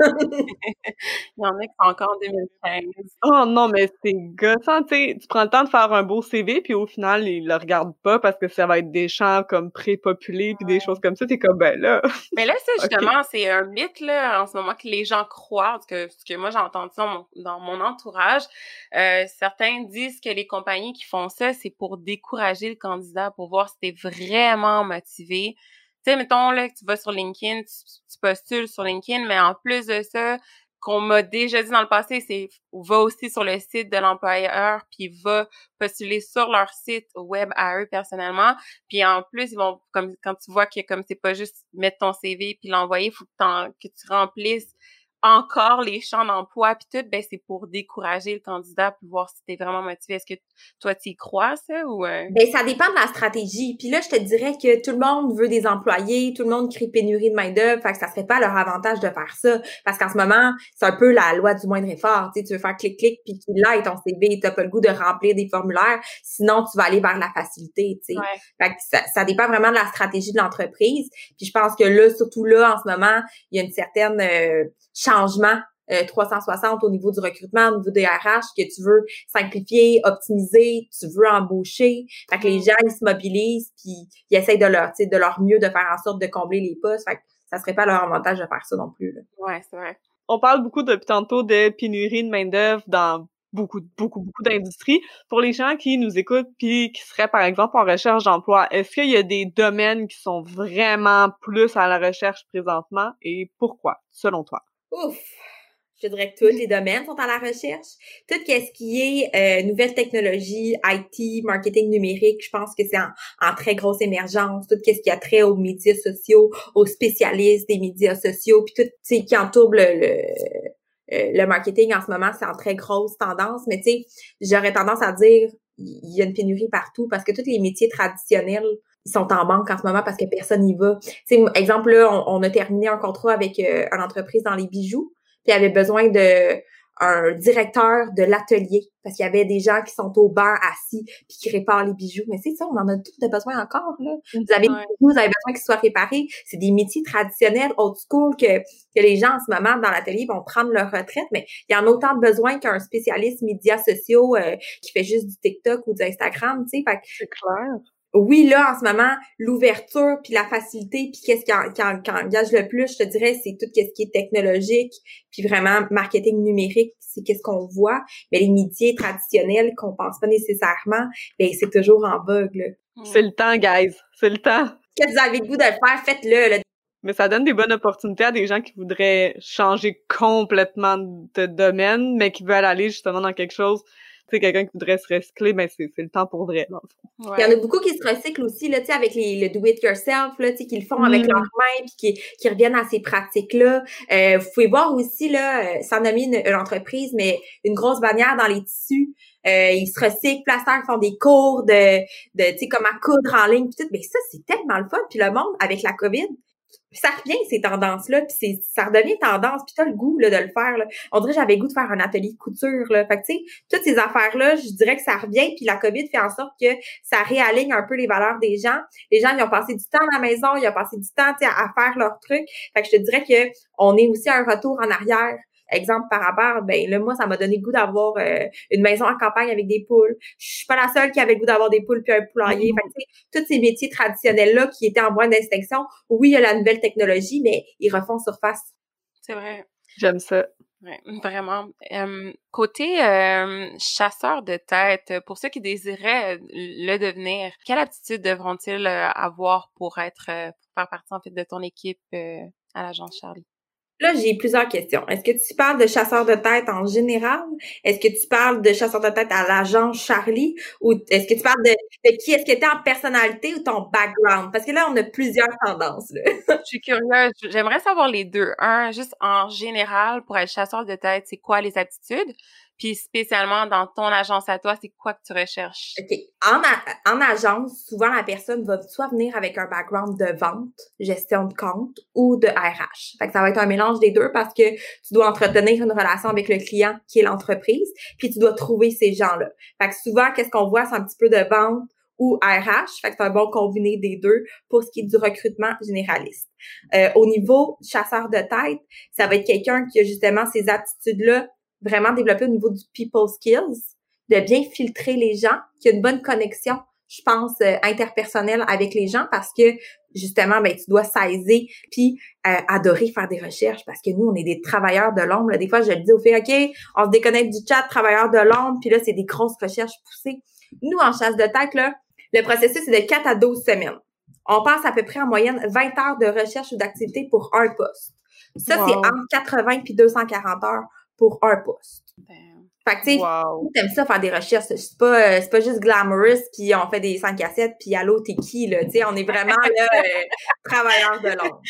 il y en a qui sont encore en 2015. Oh non, mais c'est gossant, tu sais, tu prends le temps de faire un beau CV, puis au final, ils le regardent pas parce que ça va être des champs comme pré-populés, puis des choses comme ça, t'es comme, ben là... mais là, ça, justement, c'est un mythe, là, en ce moment, que les gens croient, parce que ce que moi, j'ai entendu dans mon, dans mon entourage, euh, certains disent que les compagnies qui font ça, c'est pour décourager le candidat, pour voir si t'es vraiment motivé, sais, mettons là que tu vas sur LinkedIn, tu, postules sur LinkedIn, mais en plus de ça, qu'on m'a déjà dit dans le passé, c'est va aussi sur le site de l'employeur puis va postuler sur leur site web à eux personnellement. Puis en plus, ils vont comme quand tu vois que comme c'est pas juste mettre ton CV puis l'envoyer, faut que tu remplisses encore les champs d'emploi puis tout, ben c'est pour décourager le candidat pour voir si tu es vraiment motivé. Est-ce que toi tu y crois ça ou euh? Ben ça dépend de la stratégie. Puis là je te dirais que tout le monde veut des employés, tout le monde crie pénurie de main d'œuvre, fait que ça serait pas leur avantage de faire ça parce qu'en ce moment, c'est un peu la loi du moindre effort, tu sais, tu veux faire clic clic puis qu'il like ton CV, t'as pas le goût de remplir des formulaires, sinon tu vas aller vers la facilité, tu sais. Fait que ça, ça dépend vraiment de la stratégie de l'entreprise. Puis je pense que là surtout là en ce moment, il y a une certaine euh, changement 360 euh, au niveau du recrutement, au niveau des RH, que tu veux simplifier, optimiser, tu veux embaucher. Fait que les mm. gens, ils se mobilisent, puis ils essayent de leur, de leur mieux de faire en sorte de combler les postes. Fait que ça serait pas leur avantage de faire ça non plus. Là. Ouais, c'est vrai. On parle beaucoup depuis tantôt de pénurie de main-d'œuvre dans beaucoup, beaucoup, beaucoup d'industries. Pour les gens qui nous écoutent puis qui seraient, par exemple, en recherche d'emploi, est-ce qu'il y a des domaines qui sont vraiment plus à la recherche présentement et pourquoi, selon toi? Ouf! Je dirais que tous les domaines sont à la recherche. Tout ce qui est euh, nouvelles technologies, IT, marketing numérique, je pense que c'est en, très grosse émergence. Tout ce qui a trait aux médias sociaux, aux spécialistes des médias sociaux, puis tout ce qui entoure le, le, euh, le marketing en ce moment, c'est en très grosse tendance. Mais tu sais, j'aurais tendance à dire il y a une pénurie partout parce que tous les métiers traditionnels ils sont en banque en ce moment parce que personne n'y va. sais, exemple, là, on, a terminé un contrat avec euh, une entreprise dans les bijoux, puis il avait besoin de un directeur de l'atelier parce qu'il y avait des gens qui sont au banc assis puis qui réparent les bijoux. Mais c'est ça, on en a tous de besoin encore là. Vous avez des bijoux, vous avez besoin qu'ils soient réparés. C'est des métiers traditionnels, old school que que les gens en ce moment dans l'atelier vont prendre leur retraite. Mais il y en a autant de besoin qu'un spécialiste médias sociaux euh, qui fait juste du TikTok ou du Instagram. Tu sais, c'est clair oui, là, en ce moment, l'ouverture, puis la facilité, puis qu'est-ce qui, engage le plus, je te dirais, c'est tout ce qui est technologique, puis vraiment marketing numérique, c'est qu'est-ce qu'on voit. Mais les métiers traditionnels qu'on pense pas nécessairement, ben c'est toujours en vogue. C'est le temps, guys. C'est le temps. Ce que vous avez le goût de le faire, faites-le. Mais ça donne des bonnes opportunités à des gens qui voudraient changer complètement de domaine, mais qui veulent aller justement dans quelque chose sais, quelqu'un qui voudrait se recycler, ben c'est le temps pour vrai, dans Il y en a beaucoup qui se recyclent aussi, là, tu sais, avec les, le do-it-yourself, là, tu sais, qu'ils le font avec mm. leurs mains, puis qui, qui reviennent à ces pratiques-là. Euh, vous pouvez voir aussi, là, euh, sans nommer une, entreprise, mais une grosse bannière dans les tissus. Euh, ils se recyclent, plasteurs font des cours de, de tu sais, comment coudre en ligne, puis tout. Mais ça, c'est tellement le fun. Puis le monde, avec la COVID, ça revient ces tendances-là, puis ça redevient tendance, puis t'as le goût là, de le faire. Là. On dirait j'avais goût de faire un atelier de couture. Là. Fait que tu sais, toutes ces affaires-là, je dirais que ça revient, puis la COVID fait en sorte que ça réaligne un peu les valeurs des gens. Les gens, ils ont passé du temps à la maison, ils ont passé du temps à faire leurs trucs. Fait que je te dirais que on est aussi un retour en arrière Exemple par rapport, ben là, moi, ça m'a donné le goût d'avoir euh, une maison en campagne avec des poules. Je suis pas la seule qui avait le goût d'avoir des poules puis un poulailler. Fait tous ces métiers traditionnels-là qui étaient en voie d'extinction, oui, il y a la nouvelle technologie, mais ils refont surface. C'est vrai. J'aime ça. Ouais, vraiment. côté chasseur de tête, pour ceux qui désiraient le devenir, quelle aptitude devront-ils avoir pour être, pour faire partie en fait de ton équipe à l'agence Charlie? Là, j'ai plusieurs questions. Est-ce que tu parles de chasseur de tête en général? Est-ce que tu parles de chasseur de tête à l'agence Charlie? Ou est-ce que tu parles de, qui? Est-ce que tu es en personnalité ou ton background? Parce que là, on a plusieurs tendances. Je suis curieuse. J'aimerais savoir les deux. Un, juste en général, pour être chasseur de tête, c'est quoi les aptitudes? Puis spécialement dans ton agence à toi, c'est quoi que tu recherches? OK. En, en agence, souvent la personne va soit venir avec un background de vente, gestion de compte ou de RH. Fait que ça va être un mélange des deux parce que tu dois entretenir une relation avec le client qui est l'entreprise, puis tu dois trouver ces gens-là. Fait que souvent, qu'est-ce qu'on voit, c'est un petit peu de vente ou RH. Fait que c'est un bon combiné des deux pour ce qui est du recrutement généraliste. Euh, au niveau chasseur de tête, ça va être quelqu'un qui a justement ces aptitudes-là vraiment développer au niveau du people skills, de bien filtrer les gens, qu'il y a une bonne connexion, je pense, euh, interpersonnelle avec les gens parce que justement, ben, tu dois saisir puis euh, adorer faire des recherches parce que nous, on est des travailleurs de l'ombre. Des fois, je le dis au fait, OK, on se déconnecte du chat, travailleurs de l'ombre, puis là, c'est des grosses recherches poussées. Nous, en chasse de tête, là, le processus est de 4 à 12 semaines. On passe à peu près en moyenne 20 heures de recherche ou d'activité pour un poste. Ça, c'est entre 80 puis 240 heures pour un poste. Fait que, tu sais, t'aimes ça faire des recherches. C'est pas, euh, c'est pas juste glamorous, puis on fait des 5 cassettes, puis allô, t'es qui, là? Tu sais, on est vraiment, là, euh, travailleurs de l'ombre.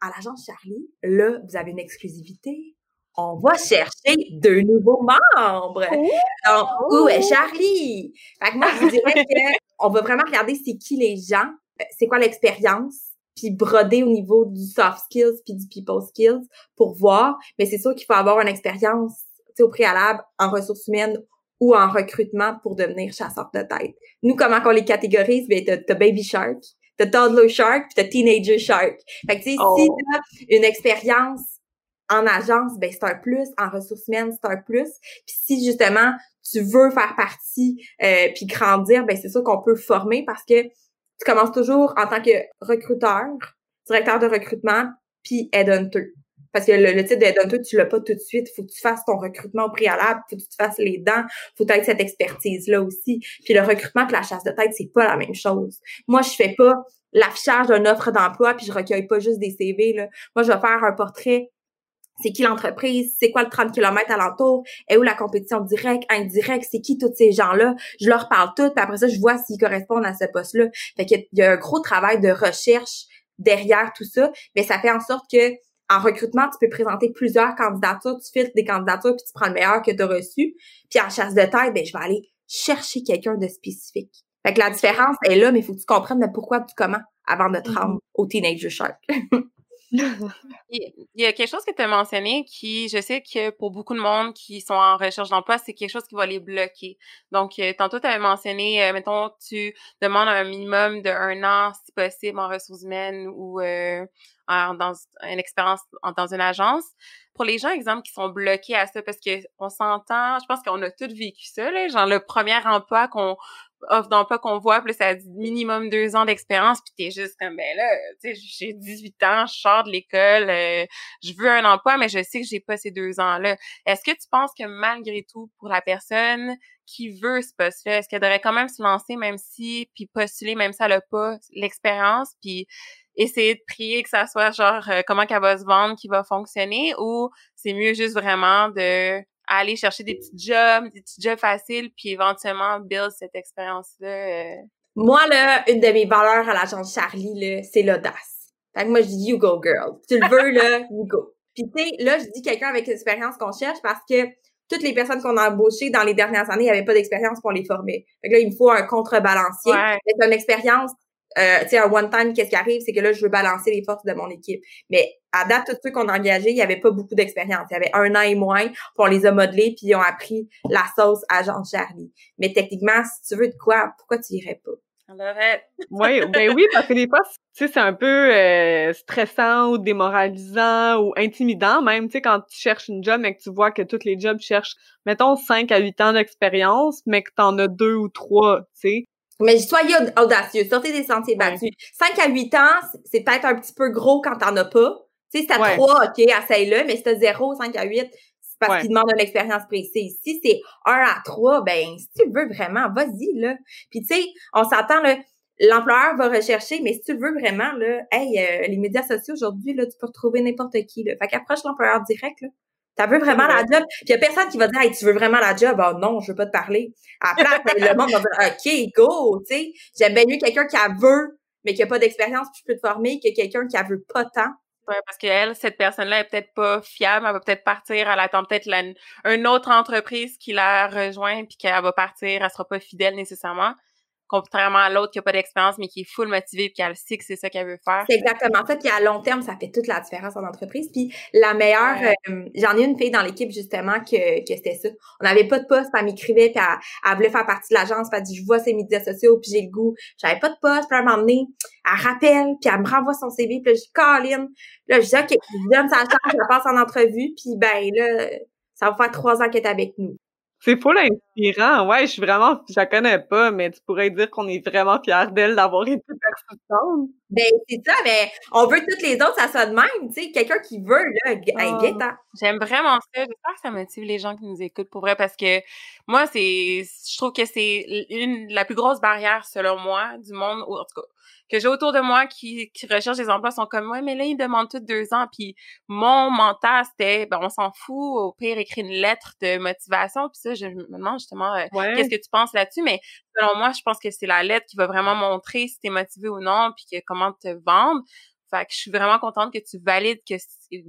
À l'agence Charlie, là, vous avez une exclusivité. On va chercher deux nouveaux membres. Donc, où est Charlie? Fait que moi, je vous dirais qu'on va vraiment regarder c'est qui les gens, euh, c'est quoi l'expérience, puis broder au niveau du soft skills puis du people skills pour voir. Mais c'est sûr qu'il faut avoir une expérience au préalable en ressources humaines ou en recrutement pour devenir chasseur de tête. Nous, comment qu'on les catégorise? Ben, t'as, Baby Shark, t'as Toddler Shark, puis t'as Teenager Shark. Fait que, tu sais, si oh. t'as une expérience en agence, ben c'est un plus. En ressources humaines, c'est un plus. Puis si, justement, tu veux faire partie euh, puis grandir, ben c'est sûr qu'on peut former parce que tu commences toujours en tant que recruteur, directeur de recrutement, puis headhunter. Parce que le, titre de headhunter, tu l'as pas tout de suite. Faut que tu fasses ton recrutement au préalable, faut que tu te fasses les dents, faut que tu aies cette expertise-là aussi. Puis le recrutement et la chasse de tête, c'est pas la même chose. Moi, je fais pas l'affichage d'une offre d'emploi, puis je recueille pas juste des CV. Là. Moi, je vais faire un portrait c'est qui l'entreprise, c'est quoi le 30 km alentour, et où la compétition directe, indirecte, c'est qui tous ces gens-là, je leur parle tout, puis après ça, je vois s'ils correspondent à ce poste-là. Fait qu'il y a un gros travail de recherche derrière tout ça, mais ça fait en sorte que en recrutement, tu peux présenter plusieurs candidatures, tu filtres des candidatures, puis tu prends le meilleur que tu as reçu. Puis en chasse de tête, ben, je vais aller chercher quelqu'un de spécifique. Fait que la différence est là, mais il faut que tu comprennes le pourquoi du comment avant de te mm-hmm. rendre au Teenager Shark. Il y a quelque chose que tu as mentionné qui, je sais que pour beaucoup de monde qui sont en recherche d'emploi, c'est quelque chose qui va les bloquer. Donc, euh, tantôt, tu avais mentionné, euh, mettons, tu demandes un minimum de un an, si possible, en ressources humaines ou euh, dans une expérience dans une agence. Pour les gens, exemple, qui sont bloqués à ça, parce que on s'entend, je pense qu'on a tous vécu ça, là, genre le premier emploi qu'on offre d'emploi qu'on voit, puis ça dit minimum deux ans d'expérience, puis t'es juste comme, ben là, tu sais, j'ai 18 ans, je sors de l'école, euh, je veux un emploi, mais je sais que j'ai pas ces deux ans-là. Est-ce que tu penses que malgré tout, pour la personne qui veut ce poste-là, est-ce qu'elle devrait quand même se lancer, même si, puis postuler, même si elle a pas l'expérience, puis essayer de prier que ça soit genre euh, comment qu'elle va se vendre, qui va fonctionner, ou c'est mieux juste vraiment de aller chercher des petits jobs, des petits jobs faciles, puis éventuellement build cette expérience-là. Euh. Moi, là, une de mes valeurs à l'agence Charlie, là, c'est l'audace. Fait que moi, je dis you go, girl. tu le veux, là, you go. Puis tu sais, là, je dis quelqu'un avec l'expérience qu'on cherche parce que toutes les personnes qu'on a embauchées dans les dernières années, il avait pas d'expérience pour les former. Fait que là, il me faut un contrebalancier. C'est une expérience euh, tu sais, un one-time, qu'est-ce qui arrive, c'est que là, je veux balancer les forces de mon équipe. Mais à date, tous ceux qu'on a engagés, il n'y avait pas beaucoup d'expérience. Il y avait un an et moins, puis on les a modelés, puis ils ont appris la sauce à Jean Charlie. Mais techniquement, si tu veux de quoi, pourquoi tu irais pas? oui, ben oui, parce que des fois, tu sais, c'est un peu euh, stressant ou démoralisant ou intimidant même, tu sais, quand tu cherches une job mais que tu vois que tous les jobs cherchent, mettons, 5 à 8 ans d'expérience, mais que t'en as deux ou trois, tu sais. Mais soyez audacieux, sortez des sentiers battus. 5 à 8 ans, c'est peut-être un petit peu gros quand t'en as pas. Tu sais, si t'as 3, OK, essaye-le, mais si t'as 0, 5 à 8, c'est parce qu'il demande une expérience précise. Si c'est 1 à 3, ben, si tu veux vraiment, vas-y, là. Puis tu sais, on s'attend, là, l'employeur va rechercher, mais si tu le veux vraiment, là, hey, euh, les médias sociaux aujourd'hui, là, tu peux retrouver n'importe qui, là. Fait qu'approche l'employeur direct, là. Tu veux vraiment la job? Puis il y a personne qui va dire, hey, tu veux vraiment la job? Ah non, je veux pas te parler. Après, le monde va dire, OK, go, tu sais. J'aime bien mieux quelqu'un qui a veut, mais qui a pas d'expérience, puis je peux te former, que quelqu'un qui a veut pas tant. Ouais, parce qu'elle, cette personne-là est peut-être pas fiable, elle va peut-être partir, elle attend peut-être une autre entreprise qui la rejoint, puis qu'elle va partir, elle sera pas fidèle nécessairement contrairement à l'autre qui a pas d'expérience mais qui est full motivée puis qui a le sait que c'est ça qu'elle veut faire. C'est exactement ça. Puis à long terme, ça fait toute la différence en entreprise. Puis la meilleure, euh, j'en ai une fille dans l'équipe justement que, que c'était ça. On n'avait pas de poste, elle m'écrivait puis elle, voulait faire partie de l'agence. Puis elle dit, je vois ses médias sociaux puis j'ai le goût. J'avais pas de poste. Puis à un moment donné, elle rappelle puis elle me renvoie son CV. Puis là, je dis, Colin. Là, je dis, OK, je donne sa chance, je passe en entrevue. Puis ben là, ça va faire trois ans qu'elle est avec nous. C'est full inspirant. Ouais, je suis vraiment, je la connais pas, mais tu pourrais dire qu'on est vraiment fiers d'elle d'avoir été persistante. Ben, c'est ça, mais on veut toutes les autres, ça soit de même, tu sais, quelqu'un qui veut, là, oh, J'aime vraiment ça. J'espère que ça motive les gens qui nous écoutent pour vrai, parce que moi, c'est, je trouve que c'est une, la plus grosse barrière, selon moi, du monde, en tout cas, que j'ai autour de moi qui, qui recherchent des emplois sont comme ouais mais là ils demandent tout deux ans. Puis mon mental c'était ben on s'en fout au pire écrire une lettre de motivation. Puis ça je me demande justement euh, qu'est-ce que tu penses là-dessus? Mais selon moi je pense que c'est la lettre qui va vraiment montrer si t'es motivé ou non puis que comment te vendre. Fait que je suis vraiment contente que tu valides que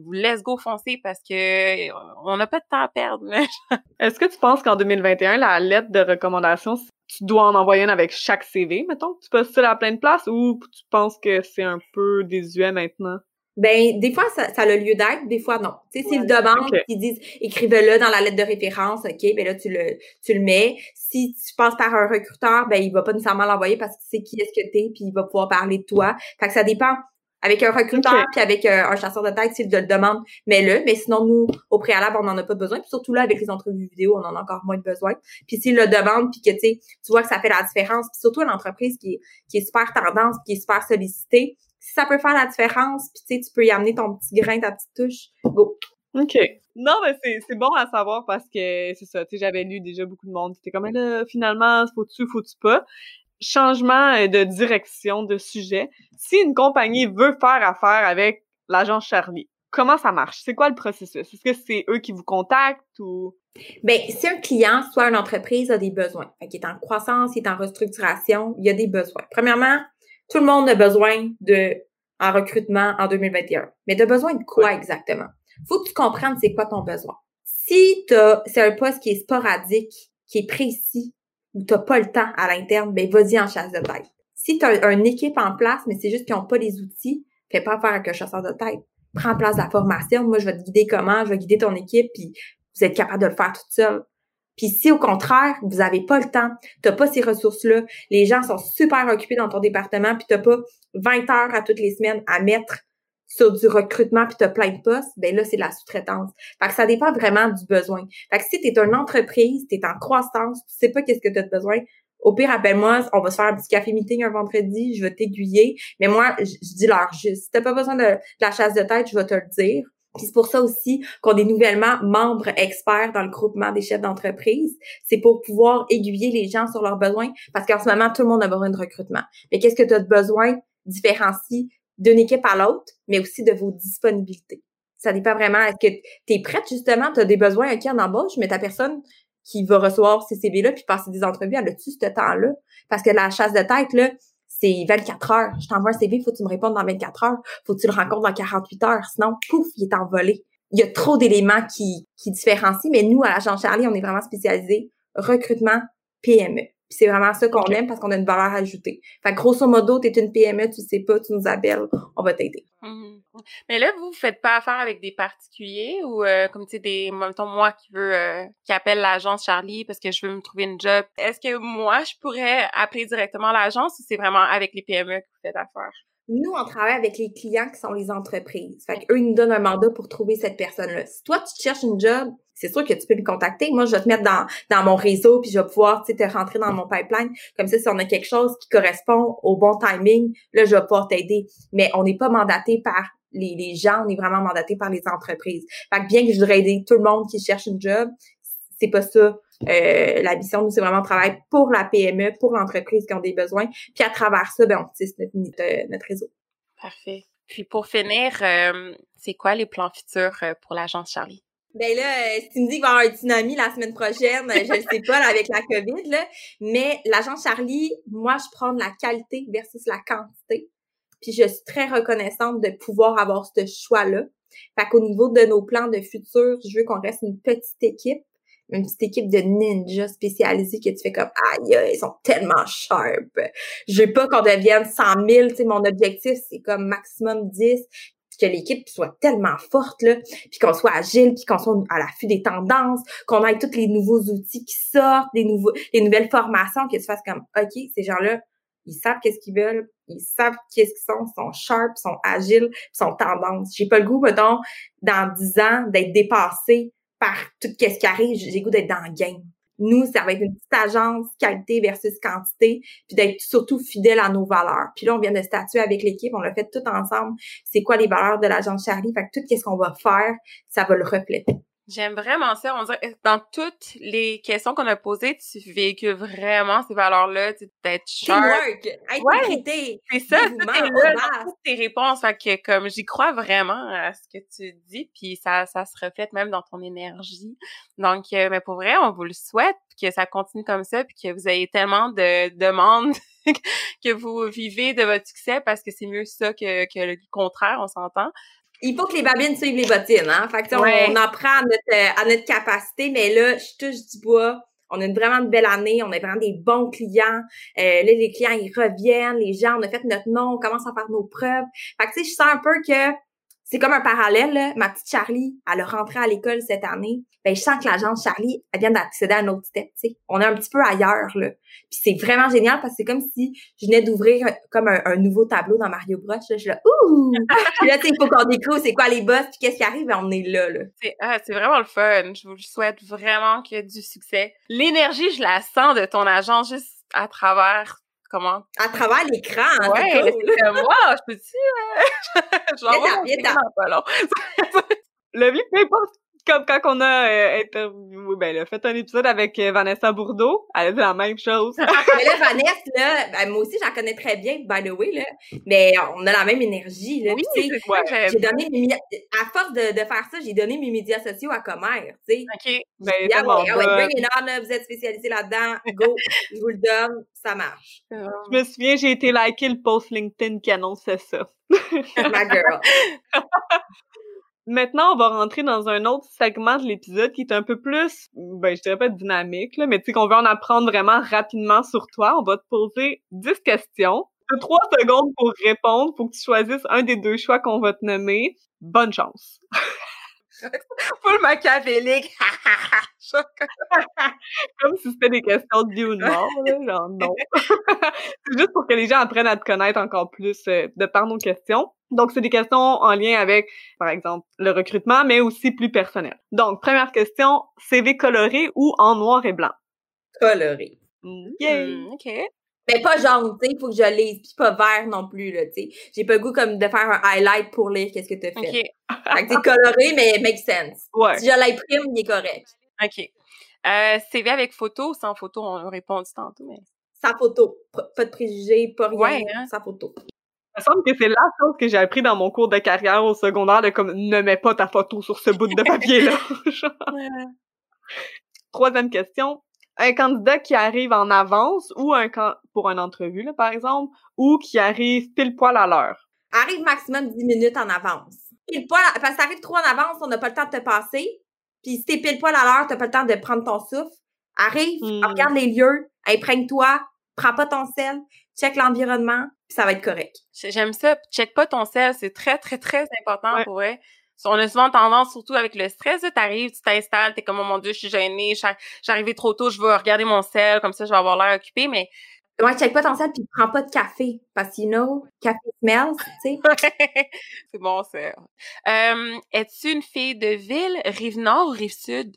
vous laisse go foncer parce que on n'a pas de temps à perdre. Est-ce que tu penses qu'en 2021, la lettre de recommandation, tu dois en envoyer une avec chaque CV, mettons? Tu ça à plein de places ou tu penses que c'est un peu désuet maintenant? Ben, des fois, ça, ça a le lieu d'être, des fois, non. Tu sais, s'ils demandent, ils disent, écrivez-le dans la lettre de référence, OK, ben là, tu le, tu le mets. Si tu passes par un recruteur, ben, il va pas nécessairement l'envoyer parce que c'est qui est-ce que t'es, puis il va pouvoir parler de toi. Fait que ça dépend avec un recruteur puis avec euh, un chasseur de tête s'il te le demande, mets-le. Mais sinon, nous, au préalable, on n'en a pas besoin. Puis surtout là, avec les entrevues vidéo, on en a encore moins de besoin. Puis s'il le demande, puis que tu vois que ça fait la différence, puis surtout une entreprise qui est, qui est super tendance, qui est super sollicitée, si ça peut faire la différence, puis tu peux y amener ton petit grain, ta petite touche, go. OK. Non, mais c'est bon à savoir parce que c'est ça, tu sais, j'avais lu déjà beaucoup de monde qui était comme, là, finalement, faut-tu, faut-tu pas? Changement euh, de direction de sujet. Si une compagnie veut faire affaire avec l'agence Charlie, comment ça marche? C'est quoi le processus? Est-ce que c'est eux qui vous contactent ou? Ben, si un client, soit une entreprise, a des besoins, qui est en croissance, qui est en restructuration, il y a des besoins. Premièrement, tout le monde a besoin de en recrutement en 2021. Mais tu as besoin de quoi exactement? Faut que tu comprennes c'est quoi ton besoin. Si c'est un poste qui est sporadique, qui est précis, ou t'as pas le temps à l'interne, ben vas-y en chasse de tête. Si tu as une équipe en place, mais c'est juste qu'ils n'ont pas les outils, fais pas affaire avec un chasseur de tête. Prends en place la formation. Moi, je vais te guider comment, je vais guider ton équipe, puis vous êtes capable de le faire toute seule. Puis si au contraire, vous avez pas le temps, t'as pas ces ressources-là, les gens sont super occupés dans ton département, puis t'as pas 20 heures à toutes les semaines à mettre sur du recrutement puis t'as plein de postes, ben là, c'est de la sous-traitance. Fait que ça dépend vraiment du besoin. Fait que si t'es une entreprise, t'es en croissance, tu sais pas qu'est-ce que t'as de besoin, au pire, appelle-moi, on va se faire un petit café meeting un vendredi, je vais t'aiguiller. Mais moi, je, dis leur juste. Si t'as pas besoin de, la chasse de tête, je vais te le dire. C'est pour ça aussi qu'on est nouvellement membres experts dans le groupement des chefs d'entreprise. C'est pour pouvoir aiguiller les gens sur leurs besoins parce qu'en ce moment, tout le monde a besoin de recrutement. Mais qu'est-ce que tu as de besoin? Différencie d'une équipe à l'autre, mais aussi de vos disponibilités. Ça dépend vraiment. Est-ce que tu es prête, justement, tu as des besoins qui en embauche, mais ta personne qui va recevoir ces CV-là puis passer des entrevues, elle a-tu ce temps-là? Parce que la chasse de tête, là, c'est 24 heures. Je t'envoie un CV, faut que tu me répondes dans 24 heures. Faut que tu le rencontres dans 48 heures. Sinon, pouf, il est envolé. Il y a trop d'éléments qui, qui différencient, mais nous, à l'agence Charlie, on est vraiment spécialisé recrutement PME c'est vraiment ça qu'on aime parce qu'on a une valeur ajoutée. Fait que grosso modo, t'es une PME, tu sais pas, tu nous appelles, on va t'aider. Mmh Mais là, vous, vous faites pas affaire avec des particuliers ou euh, comme tu sais, des, mettons, moi qui veux, euh, qui appelle l'agence Charlie parce que je veux me trouver une job. Est-ce que moi, je pourrais appeler directement l'agence ou c'est vraiment avec les PME que vous faites affaire? Nous, on travaille avec les clients qui sont les entreprises. Fait qu'eux, ils nous donnent un mandat pour trouver cette personne-là. Si toi, tu cherches une job, c'est sûr que tu peux me contacter. Moi, je vais te mettre dans, dans mon réseau, puis je vais pouvoir te rentrer dans mon pipeline. Comme ça, si on a quelque chose qui correspond au bon timing, là, je vais pouvoir t'aider. Mais on n'est pas mandaté par les, les gens, on est vraiment mandaté par les entreprises. Fait que bien que je voudrais aider tout le monde qui cherche une job, c'est pas ça euh, la mission, nous, c'est vraiment travailler pour la PME, pour l'entreprise qui ont des besoins. Puis à travers ça, ben, on tisse notre, euh, notre, réseau. Parfait. Puis pour finir, euh, c'est quoi les plans futurs pour l'agence Charlie? Ben là, si tu me dis qu'il va y avoir un tsunami la semaine prochaine, je ne sais pas avec la COVID, là, mais l'agence Charlie, moi, je prends la qualité versus la quantité. Puis je suis très reconnaissante de pouvoir avoir ce choix-là. Fait qu'au niveau de nos plans de futur, je veux qu'on reste une petite équipe une petite équipe de ninjas spécialisés que tu fais comme aïe, ils sont tellement sharp. Je veux pas qu'on devienne 100 000, tu sais, mon objectif, c'est comme maximum 10 que l'équipe soit tellement forte là, puis qu'on soit agile, puis qu'on soit à l'affût des tendances, qu'on ait tous les nouveaux outils qui sortent, des nouveaux, les nouvelles formations, que tu fasses comme ok, ces gens-là, ils savent qu'est-ce qu'ils veulent, ils savent qu'est-ce qu'ils sont, ils sont sharp, ils sont agiles, ils sont tendances. J'ai pas le goût, mettons, dans 10 ans, d'être dépassé par tout ce qui arrive, j'ai goût d'être dans le game. Nous, ça va être une petite agence qualité versus quantité, puis d'être surtout fidèle à nos valeurs. Puis là, on vient de statuer avec l'équipe, on l'a fait tout ensemble. C'est quoi les valeurs de l'agence Charlie? Fait que tout ce qu'on va faire, ça va le refléter. J'aime vraiment ça. On dirait, dans toutes les questions qu'on a posées, tu véhicules vraiment ces valeurs-là, d'être sharp. Ouais, c'est ça, toutes tes réponses. Fait que, comme, j'y crois vraiment à ce que tu dis, puis ça, ça se reflète même dans ton énergie. Donc, euh, mais pour vrai, on vous le souhaite, que ça continue comme ça, puis que vous ayez tellement de demandes que vous vivez de votre succès, parce que c'est mieux ça que, que le contraire, on s'entend il faut que les babines suivent les bottines, hein. Fait que, on, apprend à notre, à notre capacité, mais là, je touche du bois. On a une vraiment belle année, on a vraiment des bons clients. Euh, là, les clients, ils reviennent, les gens, on a fait notre nom, on commence à faire nos preuves. Fait que, tu sais, je sens un peu que c'est comme un parallèle. Là. Ma petite Charlie, elle a rentré à l'école cette année. Ben, je sens que l'agence Charlie, elle vient d'accéder à un autre step. sais. On est un petit peu ailleurs. Là. Puis c'est vraiment génial parce que c'est comme si je venais d'ouvrir comme un, nouveau tableau dans Mario Bros. Là, je suis là, ouh! puis là, il faut qu'on découvre c'est quoi les boss, puis qu'est-ce qui arrive, ben, on est là. là. C'est, ah, c'est vraiment le fun. Je vous souhaite vraiment que du succès. L'énergie, je la sens de ton agence juste à travers comment? À travers l'écran. Hein, ouais, c'est moi, je peux-tu? Euh... J'en pas long. Le vie, peu importe comme quand on a euh, interviewé, ben fait un épisode avec euh, Vanessa Bourdeau, elle a dit la même chose. mais là, Vanessa, là, ben, moi aussi, j'en connais très bien, by the way, là, mais on a la même énergie, là. Oui, c'est quoi, j'ai donné mes, à force de, de faire ça, j'ai donné mes médias sociaux à Comer, tu sais. OK. Ben, c'est ah, bon, ouais, bring it on, là, vous êtes spécialisé là-dedans, go, je vous le donne, ça marche. Je me souviens, j'ai été liker le post LinkedIn qui annonçait ça. Ma girl. Maintenant, on va rentrer dans un autre segment de l'épisode qui est un peu plus, ben, je dirais pas dynamique, là, mais tu sais qu'on veut en apprendre vraiment rapidement sur toi. On va te poser 10 questions. Tu trois secondes pour répondre. Faut que tu choisisses un des deux choix qu'on va te nommer. Bonne chance. Full machiavélique. Comme si c'était des questions de vie ou de mort, là. Genre, non. c'est juste pour que les gens apprennent à te connaître encore plus euh, de par nos questions. Donc, c'est des questions en lien avec, par exemple, le recrutement, mais aussi plus personnel. Donc, première question, CV coloré ou en noir et blanc? Coloré. Mm, OK. Mais pas jaune, tu sais, il faut que je lise, puis pas vert non plus, là, tu sais. J'ai pas le goût comme de faire un highlight pour lire qu'est-ce que tu as fait. OK. fait que c'est coloré, mais make sense. Ouais. Si je l'imprime, il est correct. OK. Euh, CV avec photo ou sans photo? On a répondu tantôt, mais... Sans photo. Pas de préjugés, pas rien. Ouais, hein? Sans photo. me semble que c'est la chose que j'ai appris dans mon cours de carrière au secondaire de comme ne mets pas ta photo sur ce bout de papier-là. Troisième question. Un candidat qui arrive en avance ou un pour une entrevue, là, par exemple, ou qui arrive pile poil à l'heure. Arrive maximum 10 minutes en avance. Pile poil, parce que t'arrives trop en avance, on n'a pas le temps de te passer. Puis si t'es pile poil à l'heure, t'as pas le temps de prendre ton souffle. Arrive, hmm. regarde les lieux, imprègne-toi, prends pas ton sel, check l'environnement, puis ça va être correct. J'aime ça. Check pas ton sel, c'est très, très, très important pour eux. On a souvent tendance, surtout avec le stress, tu arrives, tu t'installes, t'es comme, oh mon Dieu, je suis gênée, j'arrivais trop tôt, je vais regarder mon sel, comme ça, je vais avoir l'air occupé, mais... Ouais, check pas ton sel, puis prends pas de café, parce que, you know, café smells, tu sais. c'est bon, ça. Euh, Es-tu une fille de ville, rive nord ou rive sud?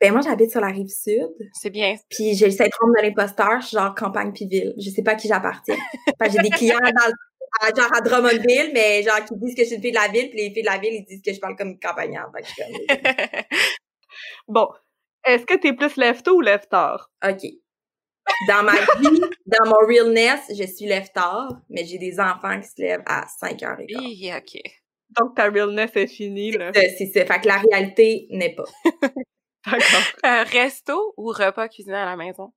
Ben moi j'habite sur la rive sud. C'est bien. Puis j'ai le syndrome de l'imposteur, je suis genre campagne puis ville. Je sais pas à qui j'appartiens. j'ai des clients dans genre à Drummondville, mais genre qui disent que je suis une fille de la ville, puis les filles de la ville ils disent que je parle comme une campagnarde. bon, est-ce que t'es plus lève-tôt ou lève-tard? OK. Dans ma vie, dans mon realness, je suis lève-tard, mais j'ai des enfants qui se lèvent à 5 h et Oui, OK. Donc ta realness est finie, là. C'est ça. Fait que la réalité n'est pas. D'accord. Euh, resto ou repas cuisiné à la maison?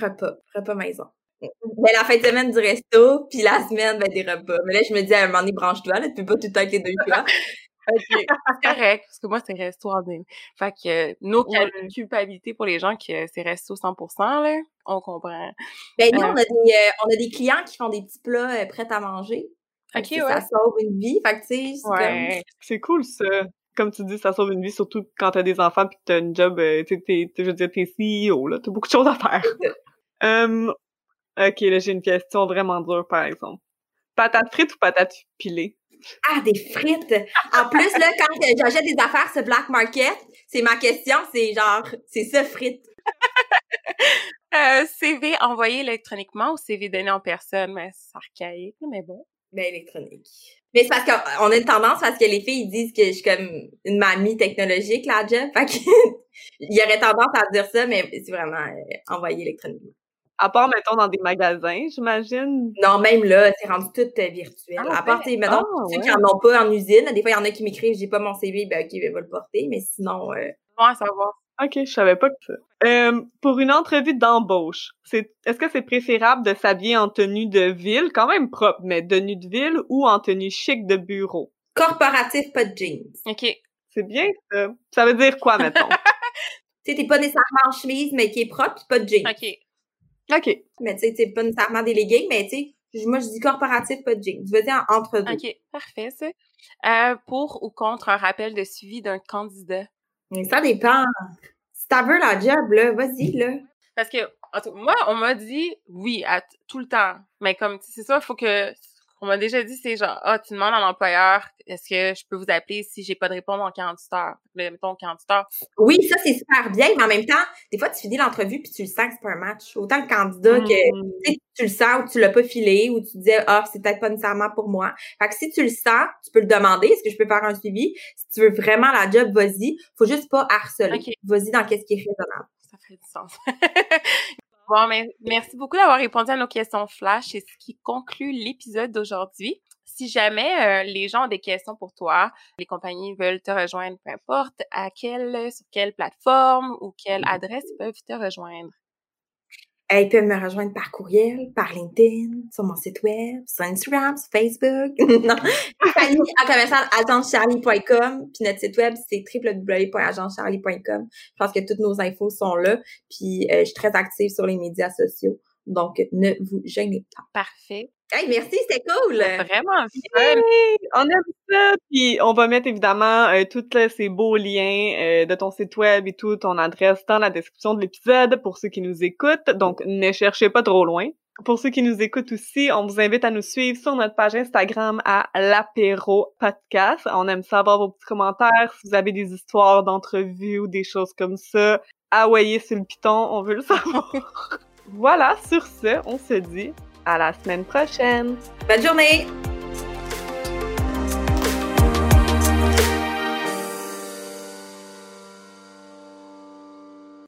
repas. Repas maison. Mais la fin de semaine du resto, puis la semaine, ben, des repas. Mais là, je me dis, à un moment donné, branche-toi, là, tu peux pas tout le temps avec les deux choix. OK, c'est correct, parce que moi, c'est resto en dîner. Fait que euh, nos culpabilités pour les gens que c'est resto 100%, là, on comprend. Ben, nous, on, a des, euh, on a des clients qui font des petits plats prêts à manger. OK, ouais. Ça sauve une vie. Fait que, tu sais, c'est C'est cool, ça comme tu dis, ça sauve une vie, surtout quand t'as des enfants pis que t'as une job, euh, tu sais, je veux dire, t'es CEO, là, t'as beaucoup de choses à faire. um, ok, là, j'ai une question vraiment dure, par exemple. Patates frites ou patates pilées? Ah, des frites! En plus, là, quand j'achète des affaires sur Black Market, c'est ma question, c'est genre, c'est ça, frites? euh, CV envoyé électroniquement ou CV donné en personne? Mais c'est archaïque, mais bon. Ben, électronique. Mais c'est parce qu'on a une tendance parce que les filles ils disent que je suis comme une mamie technologique, là, Jeff. Fait que, il y aurait tendance à dire ça, mais c'est vraiment euh, envoyé électroniquement. À part, mettons, dans des magasins, j'imagine. Non, même là, c'est rendu tout euh, virtuel. Ah, à part, ben, mettons, ah, ceux qui en ont pas en usine. Des fois, il y en a qui m'écrivent, j'ai pas mon CV, ben, OK, ben, va le porter. Mais sinon, euh... Ouais, ça va. OK, je savais pas que ça. Euh, pour une entrevue d'embauche, c'est est-ce que c'est préférable de s'habiller en tenue de ville, quand même propre, mais tenue de ville ou en tenue chic de bureau? Corporatif, pas de jeans. OK. C'est bien ça. Ça veut dire quoi, mettons? tu sais, t'es pas nécessairement en chemise, mais qui est propre, pas de jeans. OK. OK. Mais tu sais, pas nécessairement leggings, mais tu sais, moi, je dis corporatif, pas de jeans. Tu veux dire entre deux. OK, parfait, ça. Euh, pour ou contre un rappel de suivi d'un candidat? Ça dépend. Si t'as veux la job, là, vas-y, là. Parce que, moi, on m'a dit oui à tout le temps. Mais comme, c'est ça, il faut que on m'a déjà dit, c'est genre, ah, tu demandes à l'employeur, est-ce que je peux vous appeler si j'ai pas de réponse en 48 heures? Mettons 48 heures. Oui, ça, c'est super bien, mais en même temps, des fois, tu finis l'entrevue puis tu le sens que c'est pas un match. Autant que candidat que, mmh. tu le sens ou tu l'as pas filé ou tu disais, ah, c'est peut-être pas nécessairement pour moi. Fait que si tu le sens, tu peux le demander, est-ce que je peux faire un suivi? Si tu veux vraiment la job, vas-y. Faut juste pas harceler. Vas-y dans qu'est-ce qui est raisonnable. Ça fait du sens. Bon, merci beaucoup d'avoir répondu à nos questions flash. C'est ce qui conclut l'épisode d'aujourd'hui. Si jamais euh, les gens ont des questions pour toi, les compagnies veulent te rejoindre, peu importe, à quelle, sur quelle plateforme ou quelle adresse peuvent te rejoindre? Ils peuvent me rejoindre par courriel, par LinkedIn, sur mon site web, sur Instagram, sur Facebook. non, en commercial agencecharlie.com. Puis notre site web, c'est www.agencecharlie.com. Je pense que toutes nos infos sont là. Puis euh, je suis très active sur les médias sociaux. Donc, ne vous gênez pas. Parfait. Hey, merci, c'était cool! Vraiment On aime ça! Puis on va mettre évidemment euh, tous ces beaux liens euh, de ton site web et tout, ton adresse dans la description de l'épisode pour ceux qui nous écoutent. Donc, ne cherchez pas trop loin. Pour ceux qui nous écoutent aussi, on vous invite à nous suivre sur notre page Instagram à l'apéro podcast. On aime savoir vos petits commentaires. Si vous avez des histoires d'entrevues ou des choses comme ça, envoyez sur le piton, on veut le savoir. voilà, sur ce, on se dit à la semaine prochaine. Bonne journée!